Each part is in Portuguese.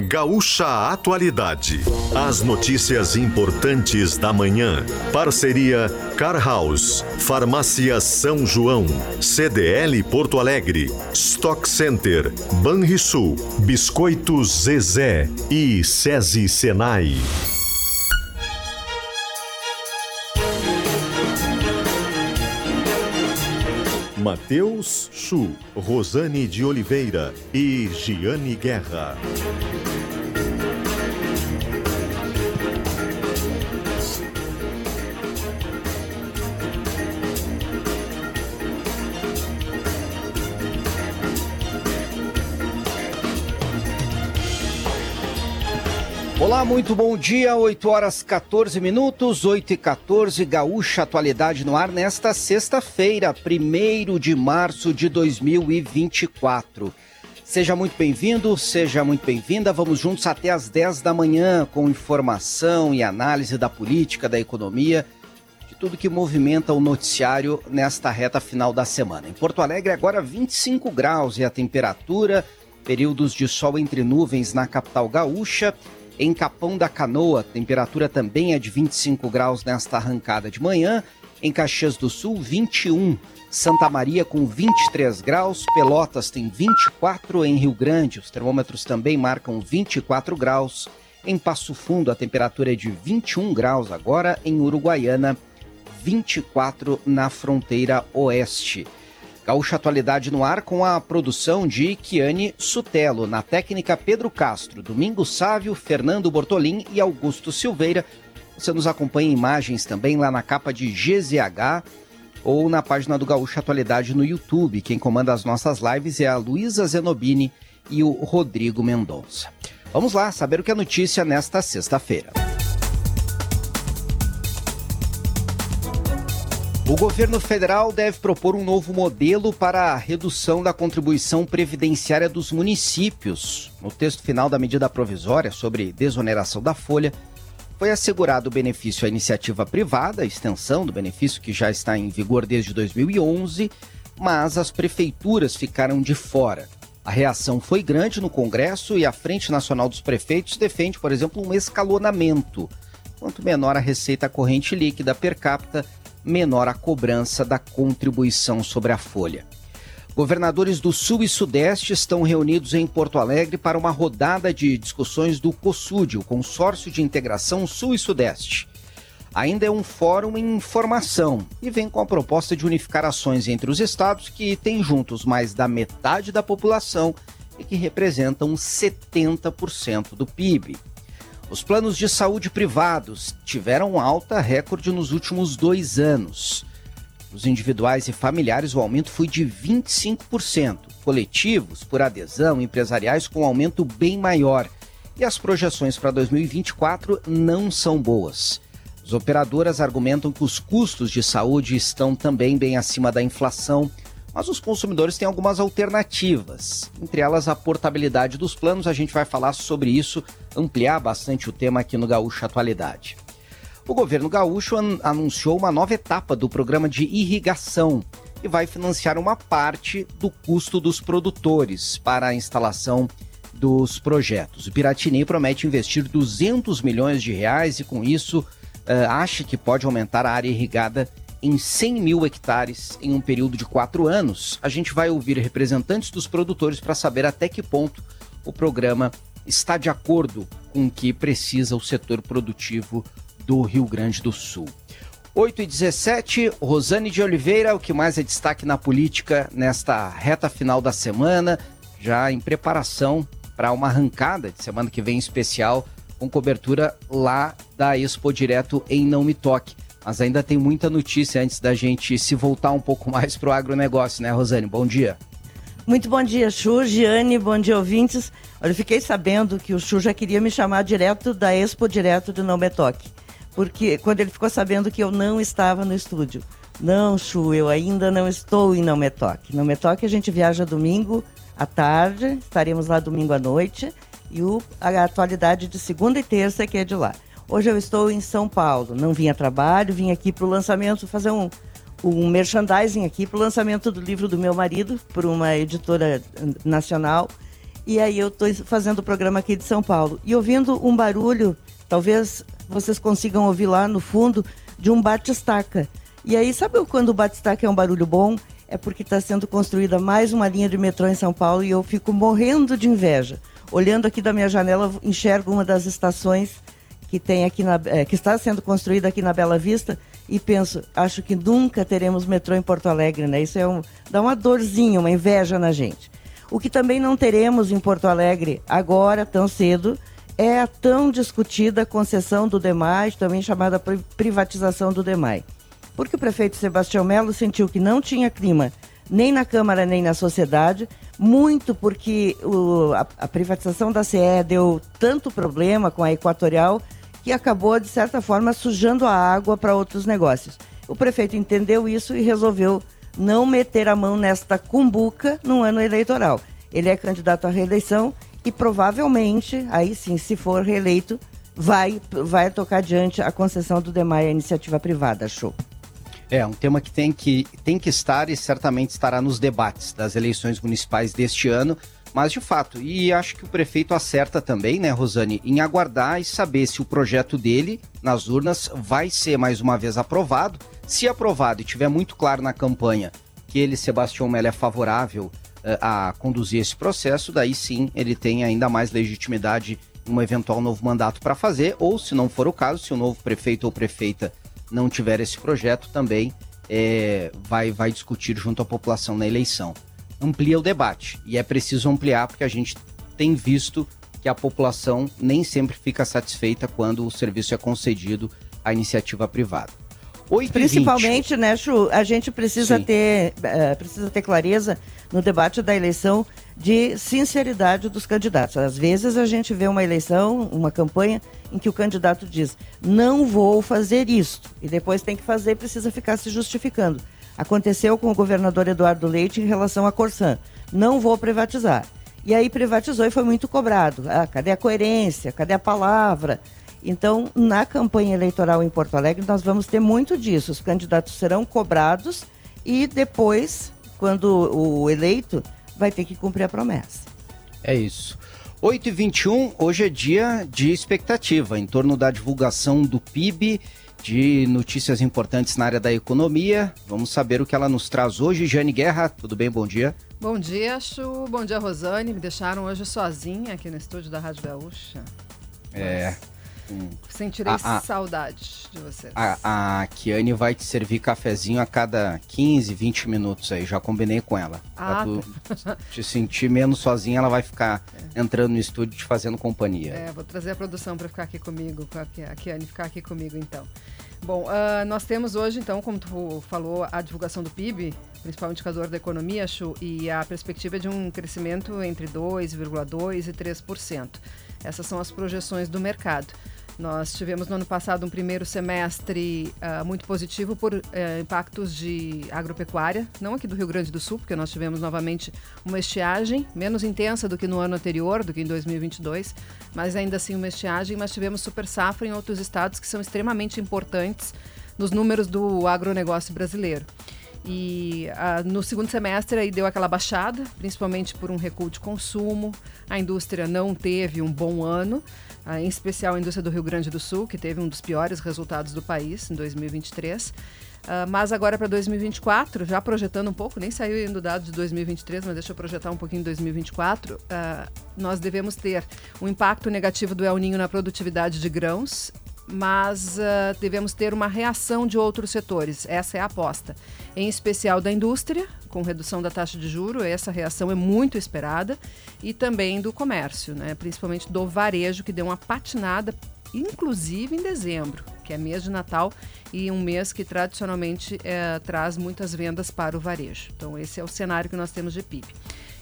Gaúcha Atualidade. As notícias importantes da manhã. Parceria Car House, Farmácia São João, CDL Porto Alegre, Stock Center, Banrisul, Biscoitos Zezé e SESI Senai. Matheus Chu, Rosane de Oliveira e Giane Guerra. Olá, muito bom dia. 8 horas 14 minutos, 8 e 14, Gaúcha Atualidade no ar nesta sexta-feira, 1 de março de 2024. Seja muito bem-vindo, seja muito bem-vinda. Vamos juntos até às 10 da manhã com informação e análise da política, da economia, de tudo que movimenta o noticiário nesta reta final da semana. Em Porto Alegre, agora 25 graus e a temperatura, períodos de sol entre nuvens na capital gaúcha. Em Capão da Canoa, temperatura também é de 25 graus nesta arrancada de manhã. Em Caxias do Sul, 21. Santa Maria com 23 graus. Pelotas tem 24. Em Rio Grande, os termômetros também marcam 24 graus. Em Passo Fundo, a temperatura é de 21 graus agora. Em Uruguaiana, 24 na fronteira oeste. Gaúcha Atualidade no ar com a produção de Kiane Sutelo, na técnica Pedro Castro, Domingos Sávio, Fernando Bortolim e Augusto Silveira. Você nos acompanha em imagens também lá na capa de GZH ou na página do Gaúcha Atualidade no YouTube. Quem comanda as nossas lives é a Luísa Zenobini e o Rodrigo Mendonça. Vamos lá saber o que é notícia nesta sexta-feira. O governo federal deve propor um novo modelo para a redução da contribuição previdenciária dos municípios. No texto final da medida provisória sobre desoneração da folha, foi assegurado o benefício à iniciativa privada, a extensão do benefício que já está em vigor desde 2011, mas as prefeituras ficaram de fora. A reação foi grande no Congresso e a Frente Nacional dos Prefeitos defende, por exemplo, um escalonamento. Quanto menor a receita corrente líquida per capita, menor a cobrança da contribuição sobre a folha. Governadores do Sul e Sudeste estão reunidos em Porto Alegre para uma rodada de discussões do COSUD, o Consórcio de Integração Sul e Sudeste. Ainda é um fórum em formação e vem com a proposta de unificar ações entre os estados que têm juntos mais da metade da população e que representam 70% do PIB. Os planos de saúde privados tiveram alta recorde nos últimos dois anos. Os individuais e familiares, o aumento foi de 25%. Coletivos, por adesão, empresariais com aumento bem maior. E as projeções para 2024 não são boas. As operadoras argumentam que os custos de saúde estão também bem acima da inflação mas os consumidores têm algumas alternativas, entre elas a portabilidade dos planos. A gente vai falar sobre isso, ampliar bastante o tema aqui no Gaúcho Atualidade. O governo gaúcho an anunciou uma nova etapa do programa de irrigação e vai financiar uma parte do custo dos produtores para a instalação dos projetos. O Piratini promete investir 200 milhões de reais e, com isso, uh, acha que pode aumentar a área irrigada em 100 mil hectares em um período de quatro anos. A gente vai ouvir representantes dos produtores para saber até que ponto o programa está de acordo com o que precisa o setor produtivo do Rio Grande do Sul. 8 e 17, Rosane de Oliveira, o que mais é destaque na política nesta reta final da semana, já em preparação para uma arrancada de semana que vem especial, com cobertura lá da Expo Direto em Não Me Toque. Mas ainda tem muita notícia antes da gente se voltar um pouco mais para o agronegócio, né, Rosane? Bom dia. Muito bom dia, Chu, Giane, bom dia, ouvintes. Olha, eu fiquei sabendo que o Chu já queria me chamar direto da Expo Direto do Não Me Toque. Porque quando ele ficou sabendo que eu não estava no estúdio. Não, Chu, eu ainda não estou em Não Me Toque. Não Me Toque a gente viaja domingo à tarde, estaremos lá domingo à noite. E o, a atualidade de segunda e terça que é de lá. Hoje eu estou em São Paulo, não vim a trabalho, vim aqui para o lançamento, fazer um, um merchandising aqui para o lançamento do livro do meu marido, por uma editora nacional. E aí eu estou fazendo o programa aqui de São Paulo. E ouvindo um barulho, talvez vocês consigam ouvir lá no fundo, de um bate-estaca. E aí, sabe quando o bate-estaca é um barulho bom? É porque está sendo construída mais uma linha de metrô em São Paulo e eu fico morrendo de inveja. Olhando aqui da minha janela, enxergo uma das estações que tem aqui na, é, que está sendo construída aqui na Bela Vista e penso, acho que nunca teremos metrô em Porto Alegre, né? Isso é um, dá uma dorzinha, uma inveja na gente. O que também não teremos em Porto Alegre agora, tão cedo, é a tão discutida concessão do DEMAI, também chamada privatização do DEMAI. Porque o prefeito Sebastião Melo sentiu que não tinha clima nem na Câmara nem na sociedade, muito porque o, a, a privatização da CE deu tanto problema com a Equatorial que acabou, de certa forma, sujando a água para outros negócios. O prefeito entendeu isso e resolveu não meter a mão nesta cumbuca no ano eleitoral. Ele é candidato à reeleição e provavelmente, aí sim, se for reeleito, vai, vai tocar adiante a concessão do DEMAI à iniciativa privada. Show. É, um tema que tem, que tem que estar e certamente estará nos debates das eleições municipais deste ano. Mas de fato, e acho que o prefeito acerta também, né, Rosane, em aguardar e saber se o projeto dele nas urnas vai ser mais uma vez aprovado. Se aprovado e tiver muito claro na campanha que ele, Sebastião Melo, é favorável uh, a conduzir esse processo, daí sim ele tem ainda mais legitimidade em um eventual novo mandato para fazer, ou se não for o caso, se o novo prefeito ou prefeita não tiver esse projeto, também é, vai, vai discutir junto à população na eleição amplia o debate. E é preciso ampliar porque a gente tem visto que a população nem sempre fica satisfeita quando o serviço é concedido à iniciativa privada. Principalmente, né, Chu, a gente precisa ter, uh, precisa ter clareza no debate da eleição de sinceridade dos candidatos. Às vezes a gente vê uma eleição, uma campanha, em que o candidato diz, não vou fazer isso, e depois tem que fazer, precisa ficar se justificando. Aconteceu com o governador Eduardo Leite em relação à Corsan. Não vou privatizar. E aí privatizou e foi muito cobrado. Ah, cadê a coerência? Cadê a palavra? Então, na campanha eleitoral em Porto Alegre, nós vamos ter muito disso. Os candidatos serão cobrados e depois, quando o eleito, vai ter que cumprir a promessa. É isso. 8h21, hoje é dia de expectativa em torno da divulgação do PIB de notícias importantes na área da economia. Vamos saber o que ela nos traz hoje. Jane Guerra, tudo bem? Bom dia. Bom dia, Chu. Bom dia, Rosane. Me deixaram hoje sozinha aqui no estúdio da Rádio Gaúcha. É. Sentirei a, a, saudade de vocês. A, a Kiane vai te servir cafezinho a cada 15, 20 minutos aí. Já combinei com ela. Ah, pra tu tá. te sentir menos sozinha, ela vai ficar é. entrando no estúdio te fazendo companhia. É, vou trazer a produção para ficar aqui comigo, a Kiane ficar aqui comigo então. Bom, uh, nós temos hoje, então, como tu falou, a divulgação do PIB, principal indicador da economia, Chu, e a perspectiva é de um crescimento entre 2,2% e 3%. Essas são as projeções do mercado. Nós tivemos no ano passado um primeiro semestre uh, muito positivo por uh, impactos de agropecuária, não aqui do Rio Grande do Sul, porque nós tivemos novamente uma estiagem menos intensa do que no ano anterior, do que em 2022, mas ainda assim uma estiagem, mas tivemos super safra em outros estados que são extremamente importantes nos números do agronegócio brasileiro. E uh, no segundo semestre aí deu aquela baixada, principalmente por um recuo de consumo. A indústria não teve um bom ano, uh, em especial a indústria do Rio Grande do Sul, que teve um dos piores resultados do país em 2023. Uh, ah, mas agora para 2024, já projetando um pouco, nem saiu ainda o dado de 2023, mas deixa eu projetar um pouquinho 2024, nós devemos ter um impacto negativo do El Ninho na produtividade de grãos mas uh, devemos ter uma reação de outros setores. Essa é a aposta. Em especial da indústria, com redução da taxa de juro, essa reação é muito esperada, e também do comércio, né? principalmente do varejo, que deu uma patinada, inclusive em dezembro, que é mês de Natal e um mês que tradicionalmente é, traz muitas vendas para o varejo. Então, esse é o cenário que nós temos de PIB.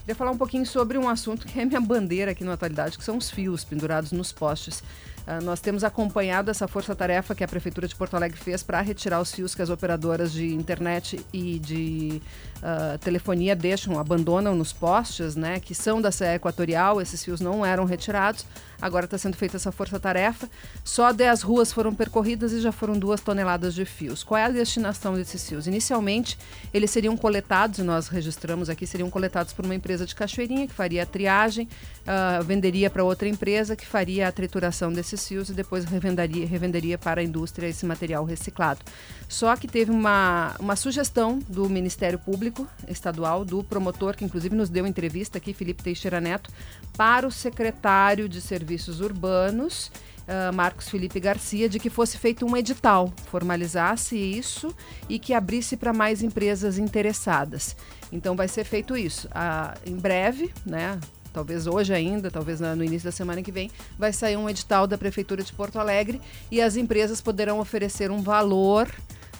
Queria falar um pouquinho sobre um assunto que é minha bandeira aqui na atualidade, que são os fios pendurados nos postes Uh, nós temos acompanhado essa força-tarefa que a Prefeitura de Porto Alegre fez para retirar os fios que as operadoras de internet e de uh, telefonia deixam, abandonam nos postes, né, que são da CE Equatorial. Esses fios não eram retirados. Agora está sendo feita essa força-tarefa. Só 10 ruas foram percorridas e já foram duas toneladas de fios. Qual é a destinação desses fios? Inicialmente, eles seriam coletados, e nós registramos aqui, seriam coletados por uma empresa de Cachoeirinha, que faria a triagem, uh, venderia para outra empresa, que faria a trituração desses fios e depois revenderia, revenderia para a indústria esse material reciclado. Só que teve uma, uma sugestão do Ministério Público Estadual, do promotor, que inclusive nos deu entrevista aqui, Felipe Teixeira Neto, para o secretário de Serviços Urbanos, uh, Marcos Felipe Garcia, de que fosse feito um edital, formalizasse isso e que abrisse para mais empresas interessadas. Então vai ser feito isso. Uh, em breve, né? talvez hoje ainda, talvez no início da semana que vem, vai sair um edital da Prefeitura de Porto Alegre e as empresas poderão oferecer um valor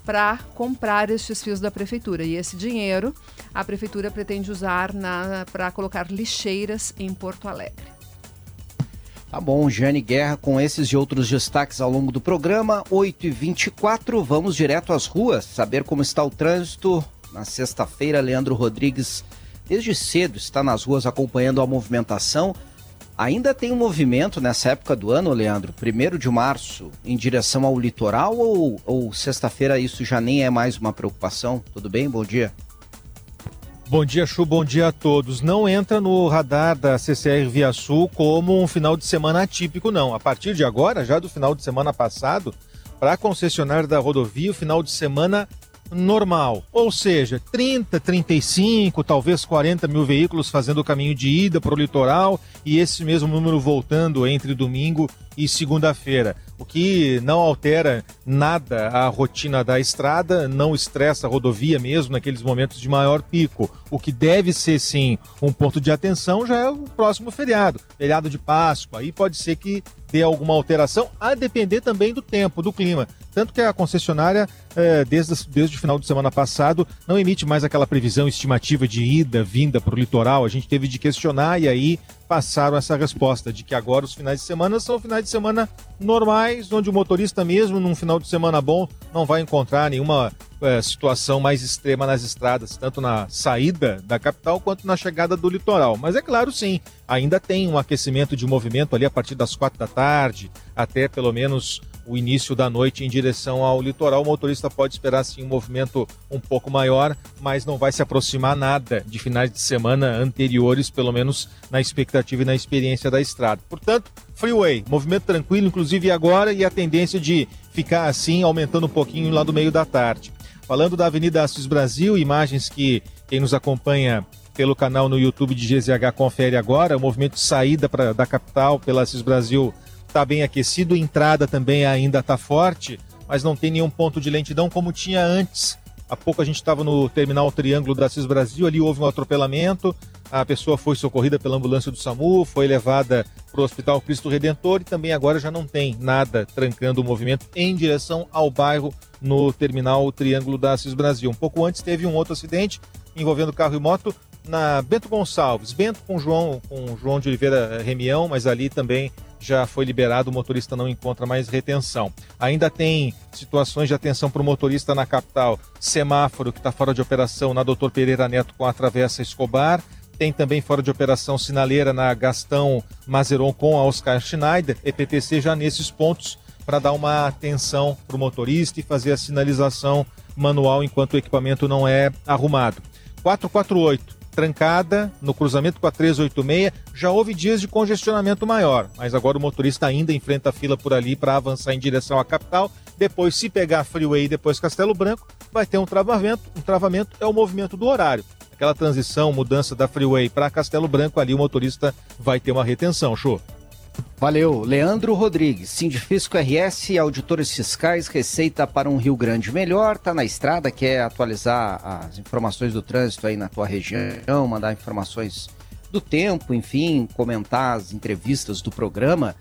para comprar estes fios da prefeitura. E esse dinheiro a prefeitura pretende usar para colocar lixeiras em Porto Alegre. Tá bom, Jane Guerra, com esses e outros destaques ao longo do programa, 8h24, vamos direto às ruas, saber como está o trânsito. Na sexta-feira, Leandro Rodrigues, desde cedo, está nas ruas acompanhando a movimentação. Ainda tem um movimento nessa época do ano, Leandro, primeiro de março, em direção ao litoral ou, ou sexta-feira isso já nem é mais uma preocupação? Tudo bem? Bom dia. Bom dia, Chu, bom dia a todos. Não entra no radar da CCR Via Sul como um final de semana atípico, não. A partir de agora, já do final de semana passado, para a concessionária da rodovia, o final de semana normal. Ou seja, 30, 35, talvez 40 mil veículos fazendo o caminho de ida para o litoral e esse mesmo número voltando entre domingo e segunda-feira. O que não altera nada a rotina da estrada, não estressa a rodovia mesmo naqueles momentos de maior pico. O que deve ser sim um ponto de atenção já é o próximo feriado, feriado de Páscoa. Aí pode ser que dê alguma alteração, a depender também do tempo, do clima. Tanto que a concessionária, é, desde, desde o final de semana passado, não emite mais aquela previsão estimativa de ida, vinda para o litoral. A gente teve de questionar e aí passaram essa resposta de que agora os finais de semana são finais de semana normais, onde o motorista mesmo num final de semana bom não vai encontrar nenhuma é, situação mais extrema nas estradas, tanto na saída da capital quanto na chegada do litoral. Mas é claro, sim, ainda tem um aquecimento de movimento ali a partir das quatro da tarde até pelo menos o início da noite em direção ao litoral. O motorista pode esperar sim um movimento um pouco maior, mas não vai se aproximar nada de finais de semana anteriores, pelo menos na expectativa e na experiência da estrada. Portanto, freeway, movimento tranquilo, inclusive agora, e a tendência de ficar assim, aumentando um pouquinho lá do meio da tarde. Falando da Avenida Assis Brasil, imagens que quem nos acompanha pelo canal no YouTube de GZH confere agora, o movimento de saída pra, da capital pela Assis Brasil está bem aquecido, entrada também ainda está forte, mas não tem nenhum ponto de lentidão como tinha antes. Há pouco a gente estava no terminal Triângulo da CIS Brasil, ali houve um atropelamento, a pessoa foi socorrida pela ambulância do SAMU, foi levada para o Hospital Cristo Redentor e também agora já não tem nada trancando o movimento em direção ao bairro no terminal Triângulo da CIS Brasil. Um pouco antes teve um outro acidente envolvendo carro e moto na Bento Gonçalves, Bento com João, com João de Oliveira Remião, mas ali também já foi liberado, o motorista não encontra mais retenção. Ainda tem situações de atenção para o motorista na capital, semáforo que está fora de operação na Doutor Pereira Neto com a Travessa Escobar. Tem também fora de operação sinaleira na Gastão Mazeron com a Oscar Schneider, EPTC já nesses pontos para dar uma atenção para o motorista e fazer a sinalização manual enquanto o equipamento não é arrumado. 448 trancada no cruzamento com a 386. Já houve dias de congestionamento maior, mas agora o motorista ainda enfrenta a fila por ali para avançar em direção à capital. Depois, se pegar a Freeway e depois Castelo Branco, vai ter um travamento. Um travamento é o movimento do horário. Aquela transição, mudança da Freeway para Castelo Branco, ali o motorista vai ter uma retenção. Show. Valeu. Leandro Rodrigues, Sindifisco RS, auditores fiscais, receita para um Rio Grande melhor, tá na estrada, quer atualizar as informações do trânsito aí na tua região, mandar informações do tempo, enfim, comentar as entrevistas do programa,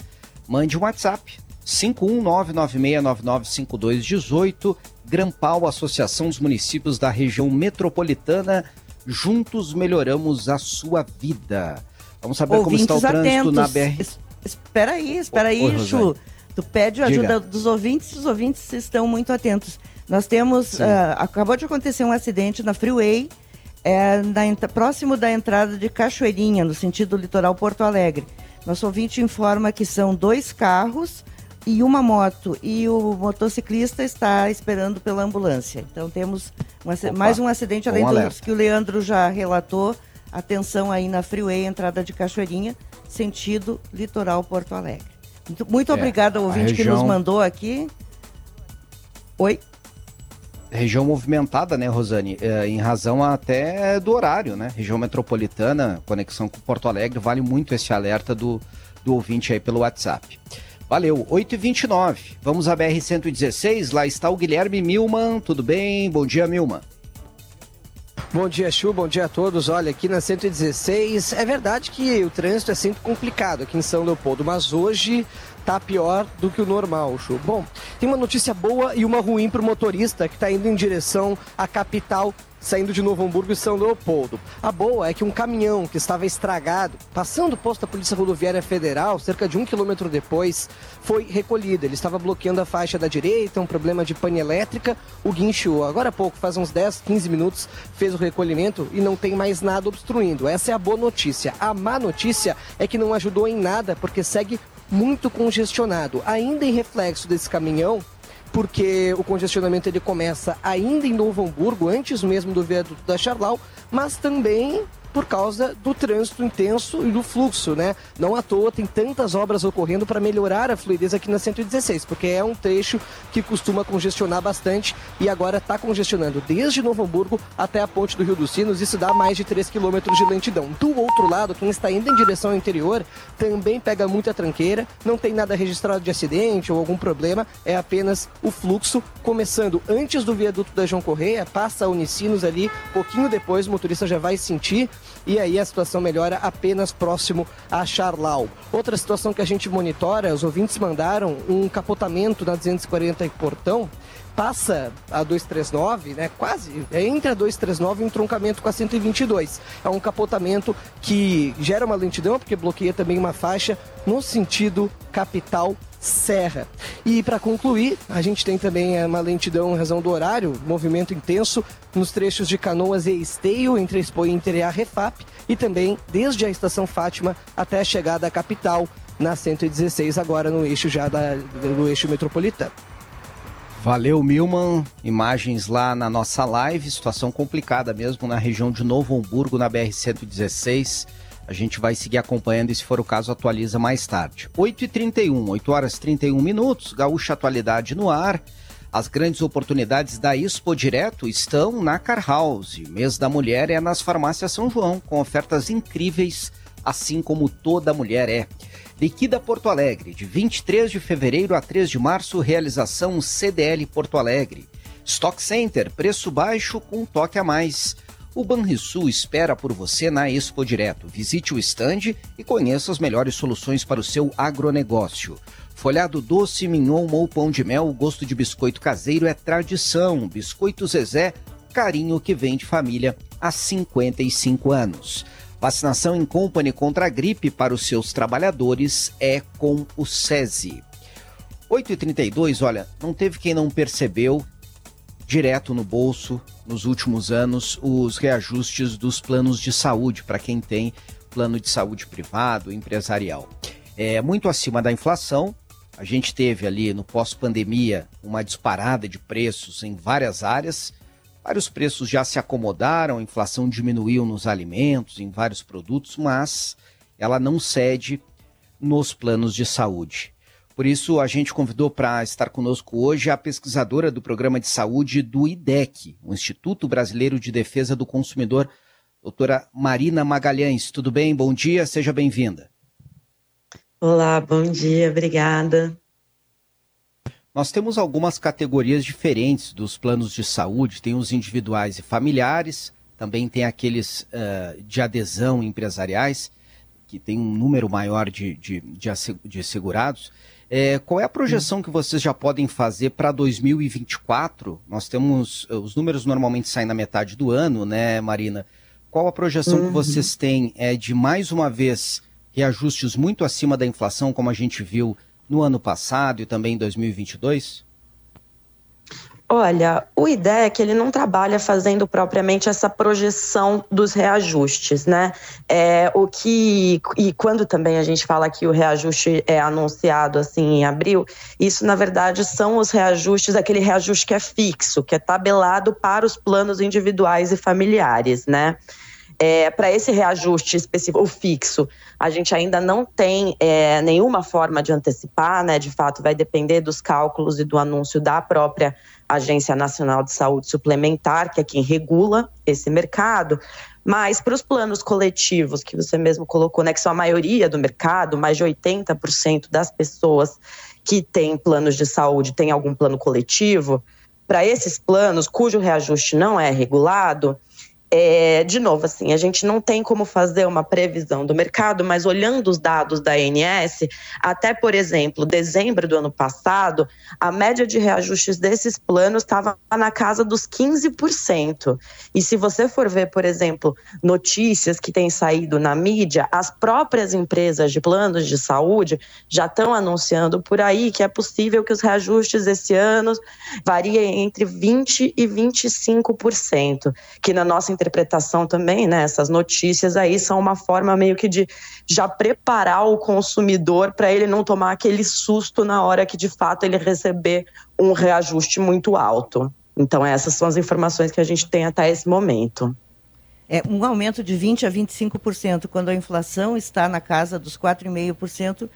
mande um WhatsApp 51996995218, Grampal, Associação dos Municípios da Região Metropolitana, juntos melhoramos a sua vida. Vamos saber Ouvintes como está o trânsito atentos. na BR espera aí, espera aí, Chu. Tu pede a ajuda dos ouvintes, os ouvintes estão muito atentos. Nós temos, uh, acabou de acontecer um acidente na Freeway, é, na, próximo da entrada de Cachoeirinha, no sentido litoral Porto Alegre. Nosso ouvinte informa que são dois carros e uma moto, e o motociclista está esperando pela ambulância. Então temos um, mais um acidente, além dos que o Leandro já relatou. Atenção aí na Freeway, entrada de Cachoeirinha, sentido litoral Porto Alegre. Muito, muito é, obrigada ao ouvinte região... que nos mandou aqui. Oi? Região movimentada, né, Rosane? É, em razão até do horário, né? Região metropolitana, conexão com Porto Alegre, vale muito esse alerta do, do ouvinte aí pelo WhatsApp. Valeu, 8h29. Vamos à BR-116, lá está o Guilherme Milman. Tudo bem? Bom dia, Milman. Bom dia, Chu. Bom dia a todos. Olha, aqui na 116, é verdade que o trânsito é sempre complicado aqui em São Leopoldo, mas hoje tá pior do que o normal, Chu. Bom, tem uma notícia boa e uma ruim para o motorista que está indo em direção à capital saindo de Novo Hamburgo e São Leopoldo. A boa é que um caminhão que estava estragado, passando o posto da Polícia Rodoviária Federal, cerca de um quilômetro depois, foi recolhido. Ele estava bloqueando a faixa da direita, um problema de pane elétrica, o guincho, agora há pouco, faz uns 10, 15 minutos, fez o recolhimento e não tem mais nada obstruindo. Essa é a boa notícia. A má notícia é que não ajudou em nada, porque segue muito congestionado. Ainda em reflexo desse caminhão, porque o congestionamento ele começa ainda em Novo Hamburgo, antes mesmo do viaduto da Charlau, mas também por causa do trânsito intenso e do fluxo, né? Não à toa tem tantas obras ocorrendo para melhorar a fluidez aqui na 116, porque é um trecho que costuma congestionar bastante e agora está congestionando desde Novo Hamburgo até a ponte do Rio dos Sinos, isso dá mais de 3 quilômetros de lentidão. Do outro lado, quem está indo em direção ao interior também pega muita tranqueira, não tem nada registrado de acidente ou algum problema, é apenas o fluxo começando antes do viaduto da João Correia, passa a Unicinos ali, pouquinho depois o motorista já vai sentir e aí a situação melhora apenas próximo a Charlau. Outra situação que a gente monitora, os ouvintes mandaram um capotamento na 240 e Portão, passa a 239, né? Quase, entre a 239 e um troncamento com a 122. É um capotamento que gera uma lentidão, porque bloqueia também uma faixa no sentido capital Serra. E para concluir, a gente tem também é, uma lentidão em razão do horário, movimento intenso nos trechos de Canoas e Esteio, entre a Expo Inter e a Refap, e também desde a estação Fátima até a chegada à capital, na 116, agora no eixo já da, do eixo metropolitano. Valeu, Milman. Imagens lá na nossa live, situação complicada mesmo na região de Novo Hamburgo, na BR-116. A gente vai seguir acompanhando e, se for o caso, atualiza mais tarde. 8h31, 8 horas e 31 minutos, Gaúcha Atualidade no ar. As grandes oportunidades da Expo Direto estão na Car House. Mês da Mulher é nas farmácias São João, com ofertas incríveis, assim como toda mulher é. Liquida Porto Alegre, de 23 de fevereiro a 3 de março, realização CDL Porto Alegre. Stock Center, preço baixo com toque a mais. O Banrisul espera por você na Expo Direto. Visite o estande e conheça as melhores soluções para o seu agronegócio. Folhado doce, mignon ou pão de mel, gosto de biscoito caseiro é tradição. Biscoito Zezé, carinho que vem de família há 55 anos. Vacinação em company contra a gripe para os seus trabalhadores é com o SESI. 8h32, olha, não teve quem não percebeu direto no bolso nos últimos anos os reajustes dos planos de saúde para quem tem plano de saúde privado, empresarial. É muito acima da inflação. A gente teve ali no pós-pandemia uma disparada de preços em várias áreas. Vários preços já se acomodaram, a inflação diminuiu nos alimentos, em vários produtos, mas ela não cede nos planos de saúde. Por isso, a gente convidou para estar conosco hoje a pesquisadora do Programa de Saúde do IDEC, o Instituto Brasileiro de Defesa do Consumidor, doutora Marina Magalhães. Tudo bem? Bom dia, seja bem-vinda. Olá, bom dia, obrigada. Nós temos algumas categorias diferentes dos planos de saúde, tem os individuais e familiares, também tem aqueles uh, de adesão empresariais, que tem um número maior de, de, de, de segurados. É, qual é a projeção que vocês já podem fazer para 2024? Nós temos. Os números normalmente saem na metade do ano, né, Marina? Qual a projeção uhum. que vocês têm é, de mais uma vez reajustes muito acima da inflação, como a gente viu no ano passado e também em 2022? Olha, o ideia é que ele não trabalha fazendo propriamente essa projeção dos reajustes, né? É, o que e quando também a gente fala que o reajuste é anunciado assim em abril, isso na verdade são os reajustes, aquele reajuste que é fixo, que é tabelado para os planos individuais e familiares, né? É, para esse reajuste específico, o fixo, a gente ainda não tem é, nenhuma forma de antecipar, né? De fato, vai depender dos cálculos e do anúncio da própria Agência Nacional de Saúde Suplementar, que é quem regula esse mercado. Mas para os planos coletivos, que você mesmo colocou, né, que são a maioria do mercado, mais de 80% das pessoas que têm planos de saúde têm algum plano coletivo, para esses planos cujo reajuste não é regulado, é, de novo, assim, a gente não tem como fazer uma previsão do mercado, mas olhando os dados da ANS, até, por exemplo, dezembro do ano passado, a média de reajustes desses planos estava na casa dos 15%. E se você for ver, por exemplo, notícias que têm saído na mídia, as próprias empresas de planos de saúde já estão anunciando por aí que é possível que os reajustes esse ano variem entre 20% e 25%, que na nossa interpretação também, né? Essas notícias aí são uma forma meio que de já preparar o consumidor para ele não tomar aquele susto na hora que de fato ele receber um reajuste muito alto. Então, essas são as informações que a gente tem até esse momento. É um aumento de 20% a 25%, quando a inflação está na casa dos 4,5%,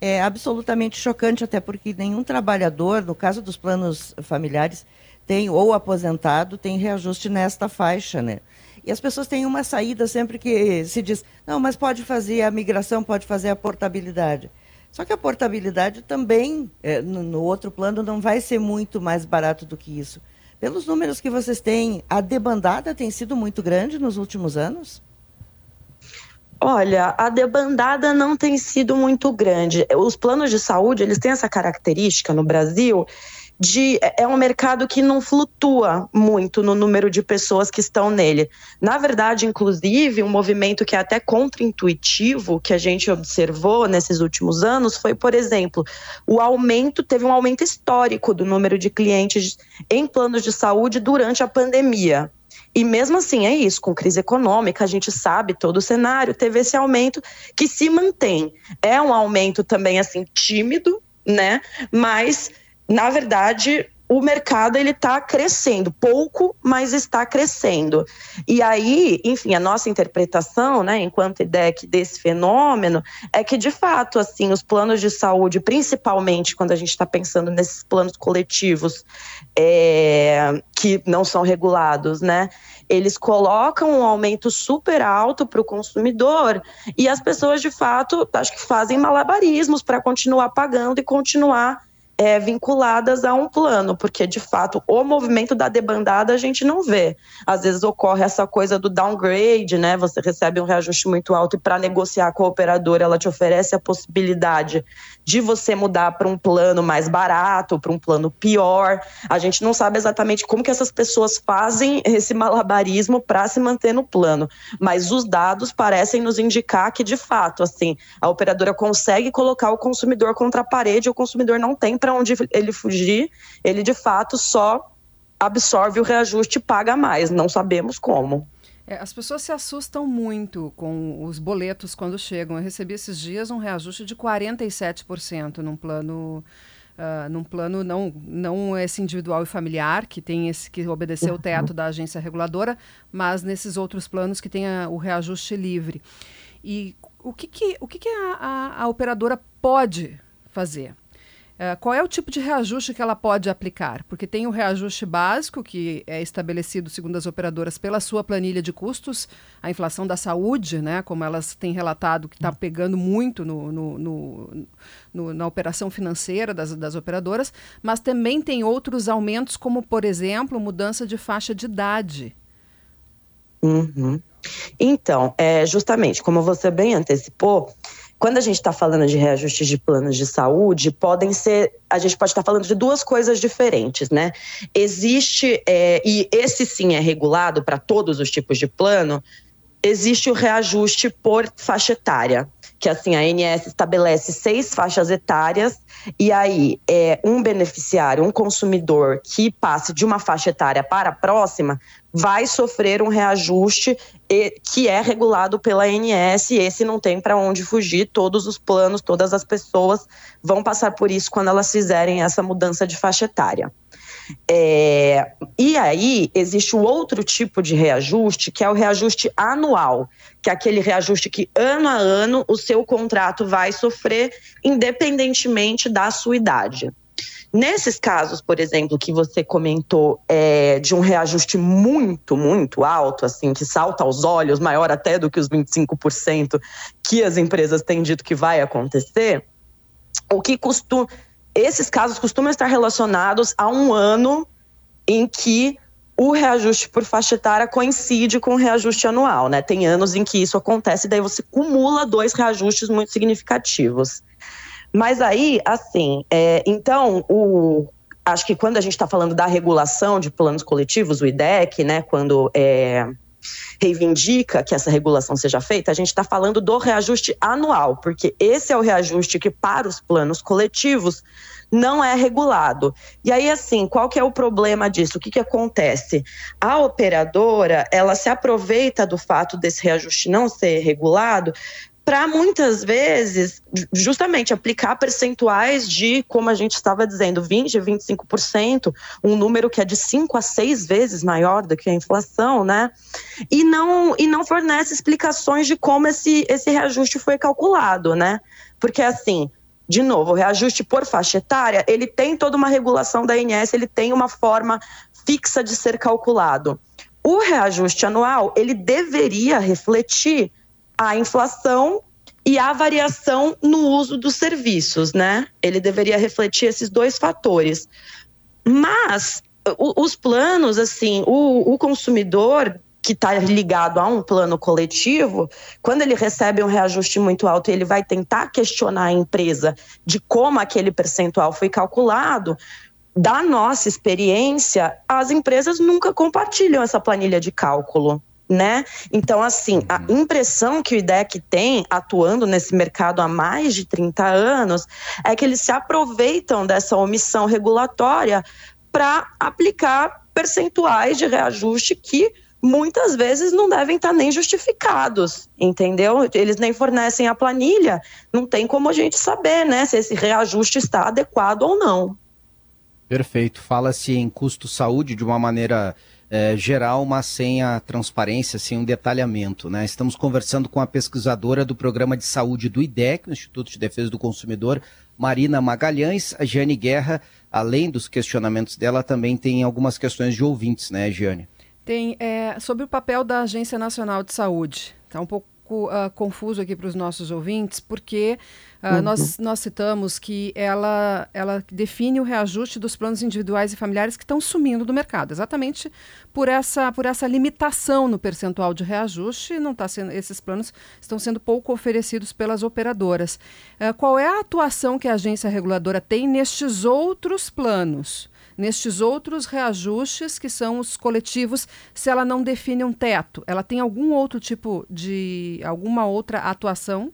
é absolutamente chocante, até porque nenhum trabalhador, no caso dos planos familiares, tem, ou aposentado, tem reajuste nesta faixa, né? E as pessoas têm uma saída sempre que se diz, não, mas pode fazer a migração, pode fazer a portabilidade. Só que a portabilidade também, é, no, no, outro plano, não vai ser muito mais barato do que isso. Pelos números que vocês têm, a debandada tem sido muito grande nos últimos anos? Olha, a debandada não tem sido muito grande. Os planos de saúde, eles têm essa característica no Brasil de é, é um mercado que não flutua muito no número de pessoas que estão nele. Na verdade, inclusive, um movimento que é até contraintuitivo que a gente observou nesses últimos anos foi, por exemplo, o aumento, teve um aumento histórico do número de clientes em planos de saúde durante a pandemia. E mesmo assim, é isso, com crise econômica, a gente sabe todo o cenário, teve esse aumento que se mantém. É um aumento também, assim, tímido, né? Mas na verdade, o mercado ele está crescendo, pouco, mas está crescendo. E aí, enfim, a nossa interpretação, né, enquanto IDEC desse fenômeno, é que de fato, assim, os planos de saúde, principalmente quando a gente está pensando nesses planos coletivos é, que não são regulados, né, eles colocam um aumento super alto para o consumidor e as pessoas de fato, acho que fazem malabarismos para continuar pagando e continuar é, vinculadas a um plano, porque de fato o movimento da debandada a gente não vê. Às vezes ocorre essa coisa do downgrade, né? Você recebe um reajuste muito alto e para negociar com a operadora ela te oferece a possibilidade de você mudar para um plano mais barato, para um plano pior. A gente não sabe exatamente como que essas pessoas fazem esse malabarismo para se manter no plano, mas os dados parecem nos indicar que de fato, assim, a operadora consegue colocar o consumidor contra a parede, e o consumidor não tem para onde ele fugir, ele de fato só absorve o reajuste e paga mais. Não sabemos como. É, as pessoas se assustam muito com os boletos quando chegam. Eu recebi esses dias um reajuste de 47% num plano. Uh, num plano não, não esse individual e familiar, que tem esse que obedeceu o teto da agência reguladora, mas nesses outros planos que tem a, o reajuste livre. E o que, que, o que, que a, a, a operadora pode fazer? Uh, qual é o tipo de reajuste que ela pode aplicar? Porque tem o reajuste básico, que é estabelecido, segundo as operadoras, pela sua planilha de custos, a inflação da saúde, né, como elas têm relatado, que está pegando muito no, no, no, no, na operação financeira das, das operadoras, mas também tem outros aumentos, como, por exemplo, mudança de faixa de idade. Uhum. Então, é, justamente, como você bem antecipou, quando a gente está falando de reajustes de planos de saúde, podem ser. A gente pode estar tá falando de duas coisas diferentes, né? Existe, é, e esse sim é regulado para todos os tipos de plano, existe o reajuste por faixa etária, que assim a ANS estabelece seis faixas etárias e aí é um beneficiário, um consumidor que passe de uma faixa etária para a próxima vai sofrer um reajuste que é regulado pela ANS e esse não tem para onde fugir. Todos os planos, todas as pessoas vão passar por isso quando elas fizerem essa mudança de faixa etária. É, e aí existe o outro tipo de reajuste, que é o reajuste anual, que é aquele reajuste que ano a ano o seu contrato vai sofrer, independentemente da sua idade. Nesses casos, por exemplo, que você comentou é, de um reajuste muito, muito alto, assim, que salta aos olhos, maior até do que os 25% que as empresas têm dito que vai acontecer, o que costuma esses casos costumam estar relacionados a um ano em que o reajuste por faixa etária coincide com o reajuste anual, né? Tem anos em que isso acontece, daí você cumula dois reajustes muito significativos. Mas aí, assim, é, então, o, acho que quando a gente está falando da regulação de planos coletivos, o IDEC, né, quando é, reivindica que essa regulação seja feita, a gente está falando do reajuste anual, porque esse é o reajuste que, para os planos coletivos, não é regulado. E aí, assim, qual que é o problema disso? O que, que acontece? A operadora, ela se aproveita do fato desse reajuste não ser regulado para muitas vezes, justamente aplicar percentuais de, como a gente estava dizendo, 20%, 25%, um número que é de 5 a 6 vezes maior do que a inflação, né? E não, e não fornece explicações de como esse, esse reajuste foi calculado, né? Porque, assim, de novo, o reajuste por faixa etária, ele tem toda uma regulação da INS, ele tem uma forma fixa de ser calculado. O reajuste anual, ele deveria refletir a inflação e a variação no uso dos serviços, né? Ele deveria refletir esses dois fatores. Mas os planos, assim, o, o consumidor que está ligado a um plano coletivo, quando ele recebe um reajuste muito alto, ele vai tentar questionar a empresa de como aquele percentual foi calculado. Da nossa experiência, as empresas nunca compartilham essa planilha de cálculo né? Então, assim, a uhum. impressão que o IDEC tem, atuando nesse mercado há mais de 30 anos, é que eles se aproveitam dessa omissão regulatória para aplicar percentuais de reajuste que muitas vezes não devem estar nem justificados, entendeu? Eles nem fornecem a planilha, não tem como a gente saber, né, se esse reajuste está adequado ou não. Perfeito. Fala-se em custo saúde de uma maneira é, geral, mas sem a transparência, sem um detalhamento. Né? Estamos conversando com a pesquisadora do Programa de Saúde do IDEC, Instituto de Defesa do Consumidor, Marina Magalhães. A Giane Guerra, além dos questionamentos dela, também tem algumas questões de ouvintes, né, Giane? Tem é, sobre o papel da Agência Nacional de Saúde. Está um pouco uh, confuso aqui para os nossos ouvintes, porque uh, uhum. nós, nós citamos que ela, ela define o reajuste dos planos individuais e familiares que estão sumindo do mercado, exatamente por essa, por essa limitação no percentual de reajuste, não tá sendo, esses planos estão sendo pouco oferecidos pelas operadoras. Uh, qual é a atuação que a agência reguladora tem nestes outros planos? Nestes outros reajustes, que são os coletivos, se ela não define um teto? Ela tem algum outro tipo de. alguma outra atuação?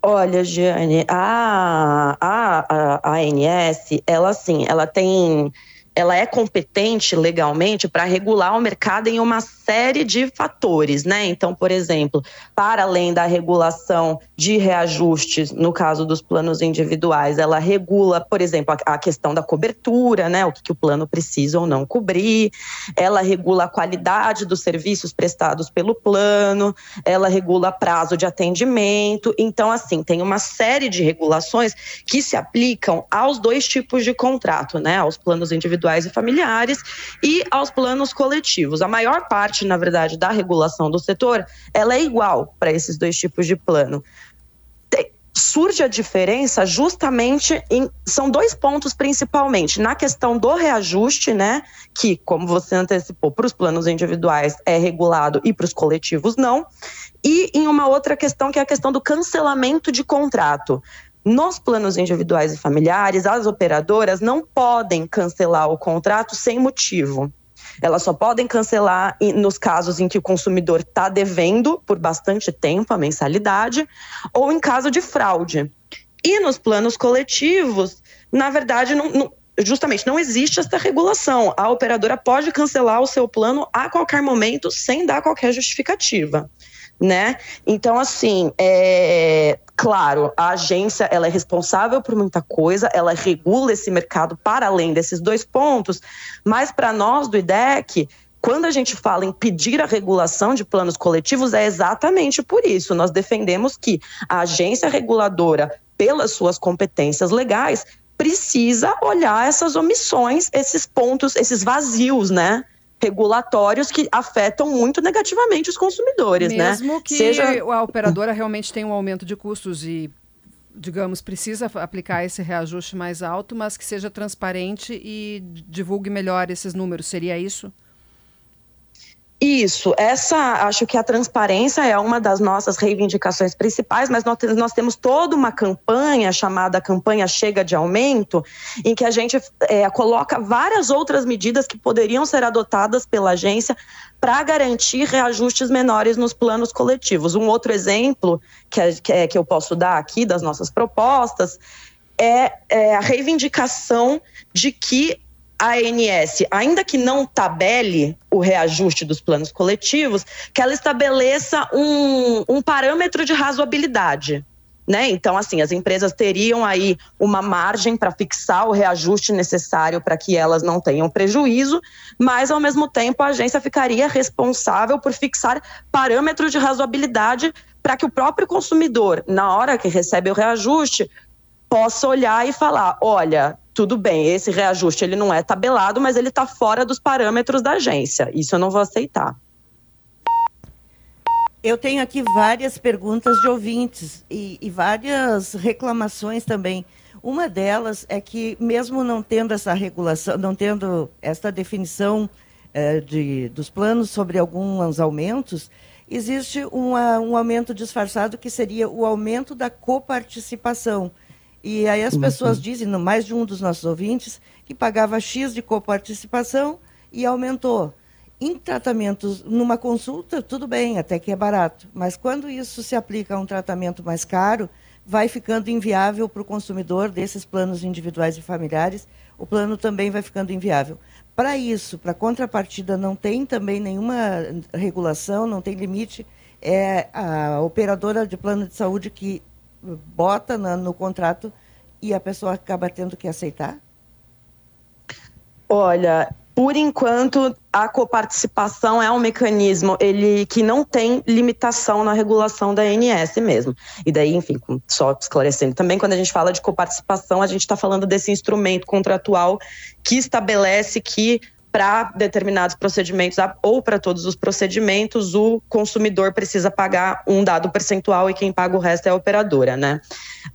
Olha, Giane, a, a, a, a ANS, ela sim, ela tem ela é competente legalmente para regular o mercado em uma série de fatores, né? Então, por exemplo, para além da regulação de reajustes, no caso dos planos individuais, ela regula, por exemplo, a, questão da cobertura, né? O que, que o plano precisa ou não cobrir, ela regula a qualidade dos serviços prestados pelo plano, ela regula prazo de atendimento. Então, assim, tem uma série de regulações que se aplicam aos dois tipos de contrato, né? Aos planos individuais individuais e familiares e aos planos coletivos. A maior parte, na verdade, da regulação do setor, ela é igual para esses dois tipos de plano surge a diferença justamente em são dois pontos principalmente na questão do reajuste, né, que como você antecipou para os planos individuais é regulado e para os coletivos não, e em uma outra questão que é a questão do cancelamento de contrato. Nos planos individuais e familiares, as operadoras não podem cancelar o contrato sem motivo. Elas só podem cancelar nos casos em que o consumidor está devendo por bastante tempo a mensalidade ou em caso de fraude. E nos planos coletivos, na verdade, não, não, justamente não existe essa regulação. A operadora pode cancelar o seu plano a qualquer momento sem dar qualquer justificativa. Né? Então, assim, é, claro, a agência ela é responsável por muita coisa, ela regula esse mercado para além desses dois pontos, mas para nós do IDEC, quando a gente fala em pedir a regulação de planos coletivos, é exatamente por isso. Nós defendemos que a agência reguladora, pelas suas competências legais, precisa olhar essas omissões, esses pontos, esses vazios, né? Regulatórios que afetam muito negativamente os consumidores, Mesmo né? Mesmo que Seja... a operadora realmente tenha um aumento de custos e digamos, precisa aplicar esse reajuste mais alto, mas que seja transparente e divulgue melhor esses números. Seria isso? Isso, essa acho que a transparência é uma das nossas reivindicações principais, mas nós, nós temos toda uma campanha chamada campanha Chega de Aumento, em que a gente é, coloca várias outras medidas que poderiam ser adotadas pela agência para garantir reajustes menores nos planos coletivos. Um outro exemplo que, que, é, que eu posso dar aqui das nossas propostas é, é a reivindicação de que a ANS, ainda que não tabele o reajuste dos planos coletivos, que ela estabeleça um, um parâmetro de razoabilidade. Né? Então, assim, as empresas teriam aí uma margem para fixar o reajuste necessário para que elas não tenham prejuízo, mas, ao mesmo tempo, a agência ficaria responsável por fixar parâmetros de razoabilidade para que o próprio consumidor, na hora que recebe o reajuste, possa olhar e falar: olha, tudo bem, esse reajuste ele não é tabelado, mas ele está fora dos parâmetros da agência. Isso eu não vou aceitar. Eu tenho aqui várias perguntas de ouvintes e, e, várias reclamações também. Uma delas é que, mesmo não tendo essa regulação, não tendo essa definição eh, de, dos planos sobre alguns aumentos, existe uma, um aumento disfarçado que seria o aumento da coparticipação. E aí as pessoas dizem, mais de um dos nossos ouvintes, que pagava X de coparticipação e aumentou. Em tratamentos, numa consulta, tudo bem, até que é barato. Mas quando isso se aplica a um tratamento mais caro, vai ficando inviável para o consumidor desses planos individuais e familiares, o plano também vai ficando inviável. Para isso, para contrapartida, não tem também nenhuma regulação, não tem limite. É a operadora de plano de saúde que bota na, no contrato e a pessoa acaba tendo que aceitar? Olha, por enquanto, a coparticipação é um mecanismo ele que não tem limitação na regulação da ANS mesmo. E daí, enfim, só esclarecendo também, quando a gente fala de coparticipação, a gente está falando desse instrumento contratual que estabelece que para determinados procedimentos ou para todos os procedimentos, o consumidor precisa pagar um dado percentual e quem paga o resto é a operadora, né?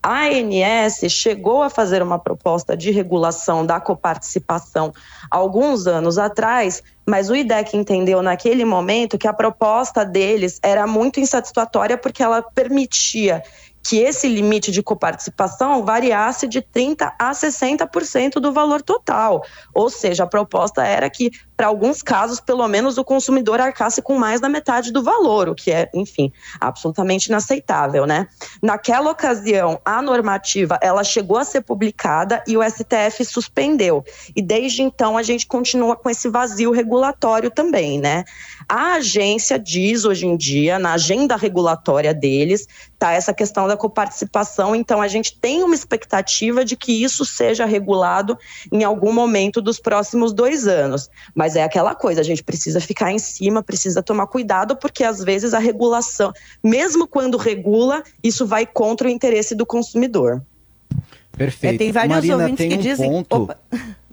A ANS chegou a fazer uma proposta de regulação da coparticipação alguns anos atrás, mas o IDEC entendeu naquele momento que a proposta deles era muito insatisfatória porque ela permitia que esse limite de coparticipação variasse de 30% a 60% do valor total. Ou seja, a proposta era que, para alguns casos, pelo menos o consumidor arcasse com mais da metade do valor, o que é, enfim, absolutamente inaceitável, né? Naquela ocasião, a normativa, ela chegou a ser publicada e o STF suspendeu. E desde então a gente continua com esse vazio regulatório também, né? A agência diz hoje em dia, na agenda regulatória deles, tá essa questão da coparticipação, então a gente tem uma expectativa de que isso seja regulado em algum momento dos próximos dois anos. Mas é aquela coisa, a gente precisa ficar em cima, precisa tomar cuidado, porque às vezes a regulação, mesmo quando regula, isso vai contra o interesse do consumidor. Perfeito. É, tem vários Marina, ouvintes tem que um dizem. Ponto... Opa.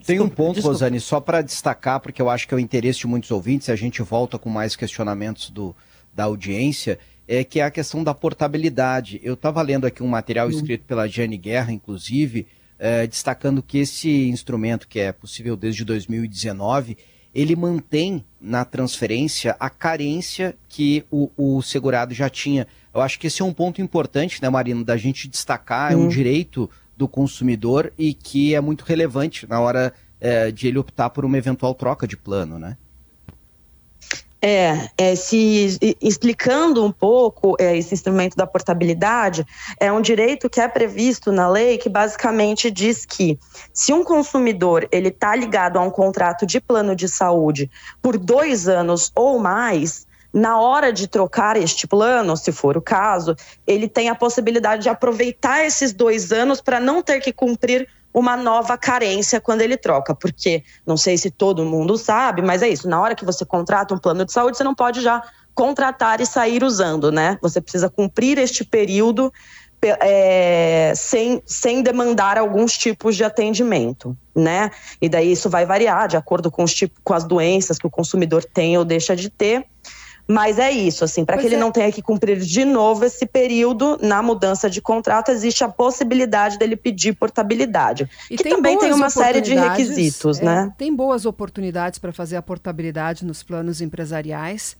Tem um ponto, desculpa. Rosane, só para destacar, porque eu acho que é o interesse de muitos ouvintes, e a gente volta com mais questionamentos do, da audiência, é que é a questão da portabilidade. Eu estava lendo aqui um material uhum. escrito pela Jane Guerra, inclusive, é, destacando que esse instrumento, que é possível desde 2019, ele mantém na transferência a carência que o, o, segurado já tinha. Eu acho que esse é um ponto importante, né, Marina, da gente destacar, é um direito do consumidor e que é muito relevante na hora é, de ele optar por uma eventual troca de plano, né? É, é, se explicando um pouco é, esse instrumento da portabilidade, é um direito que é previsto na lei que basicamente diz que se um consumidor ele está ligado a um contrato de plano de saúde por dois anos ou mais, na hora de trocar este plano, se for o caso, ele tem a possibilidade de aproveitar esses dois anos para não ter que cumprir uma nova carência quando ele troca, porque não sei se todo mundo sabe, mas é isso. Na hora que você contrata um plano de saúde, você não pode já contratar e sair usando, né? Você precisa cumprir este período é, sem, sem demandar alguns tipos de atendimento, né? E daí isso vai variar de acordo com, os tipos, com as doenças que o consumidor tem ou deixa de ter. Mas é isso, assim, para que ele é. não tenha que cumprir de novo esse período na mudança de contrato, existe a possibilidade dele pedir portabilidade. E que tem também tem uma série de requisitos, é, né? Tem boas oportunidades para fazer a portabilidade nos planos empresariais.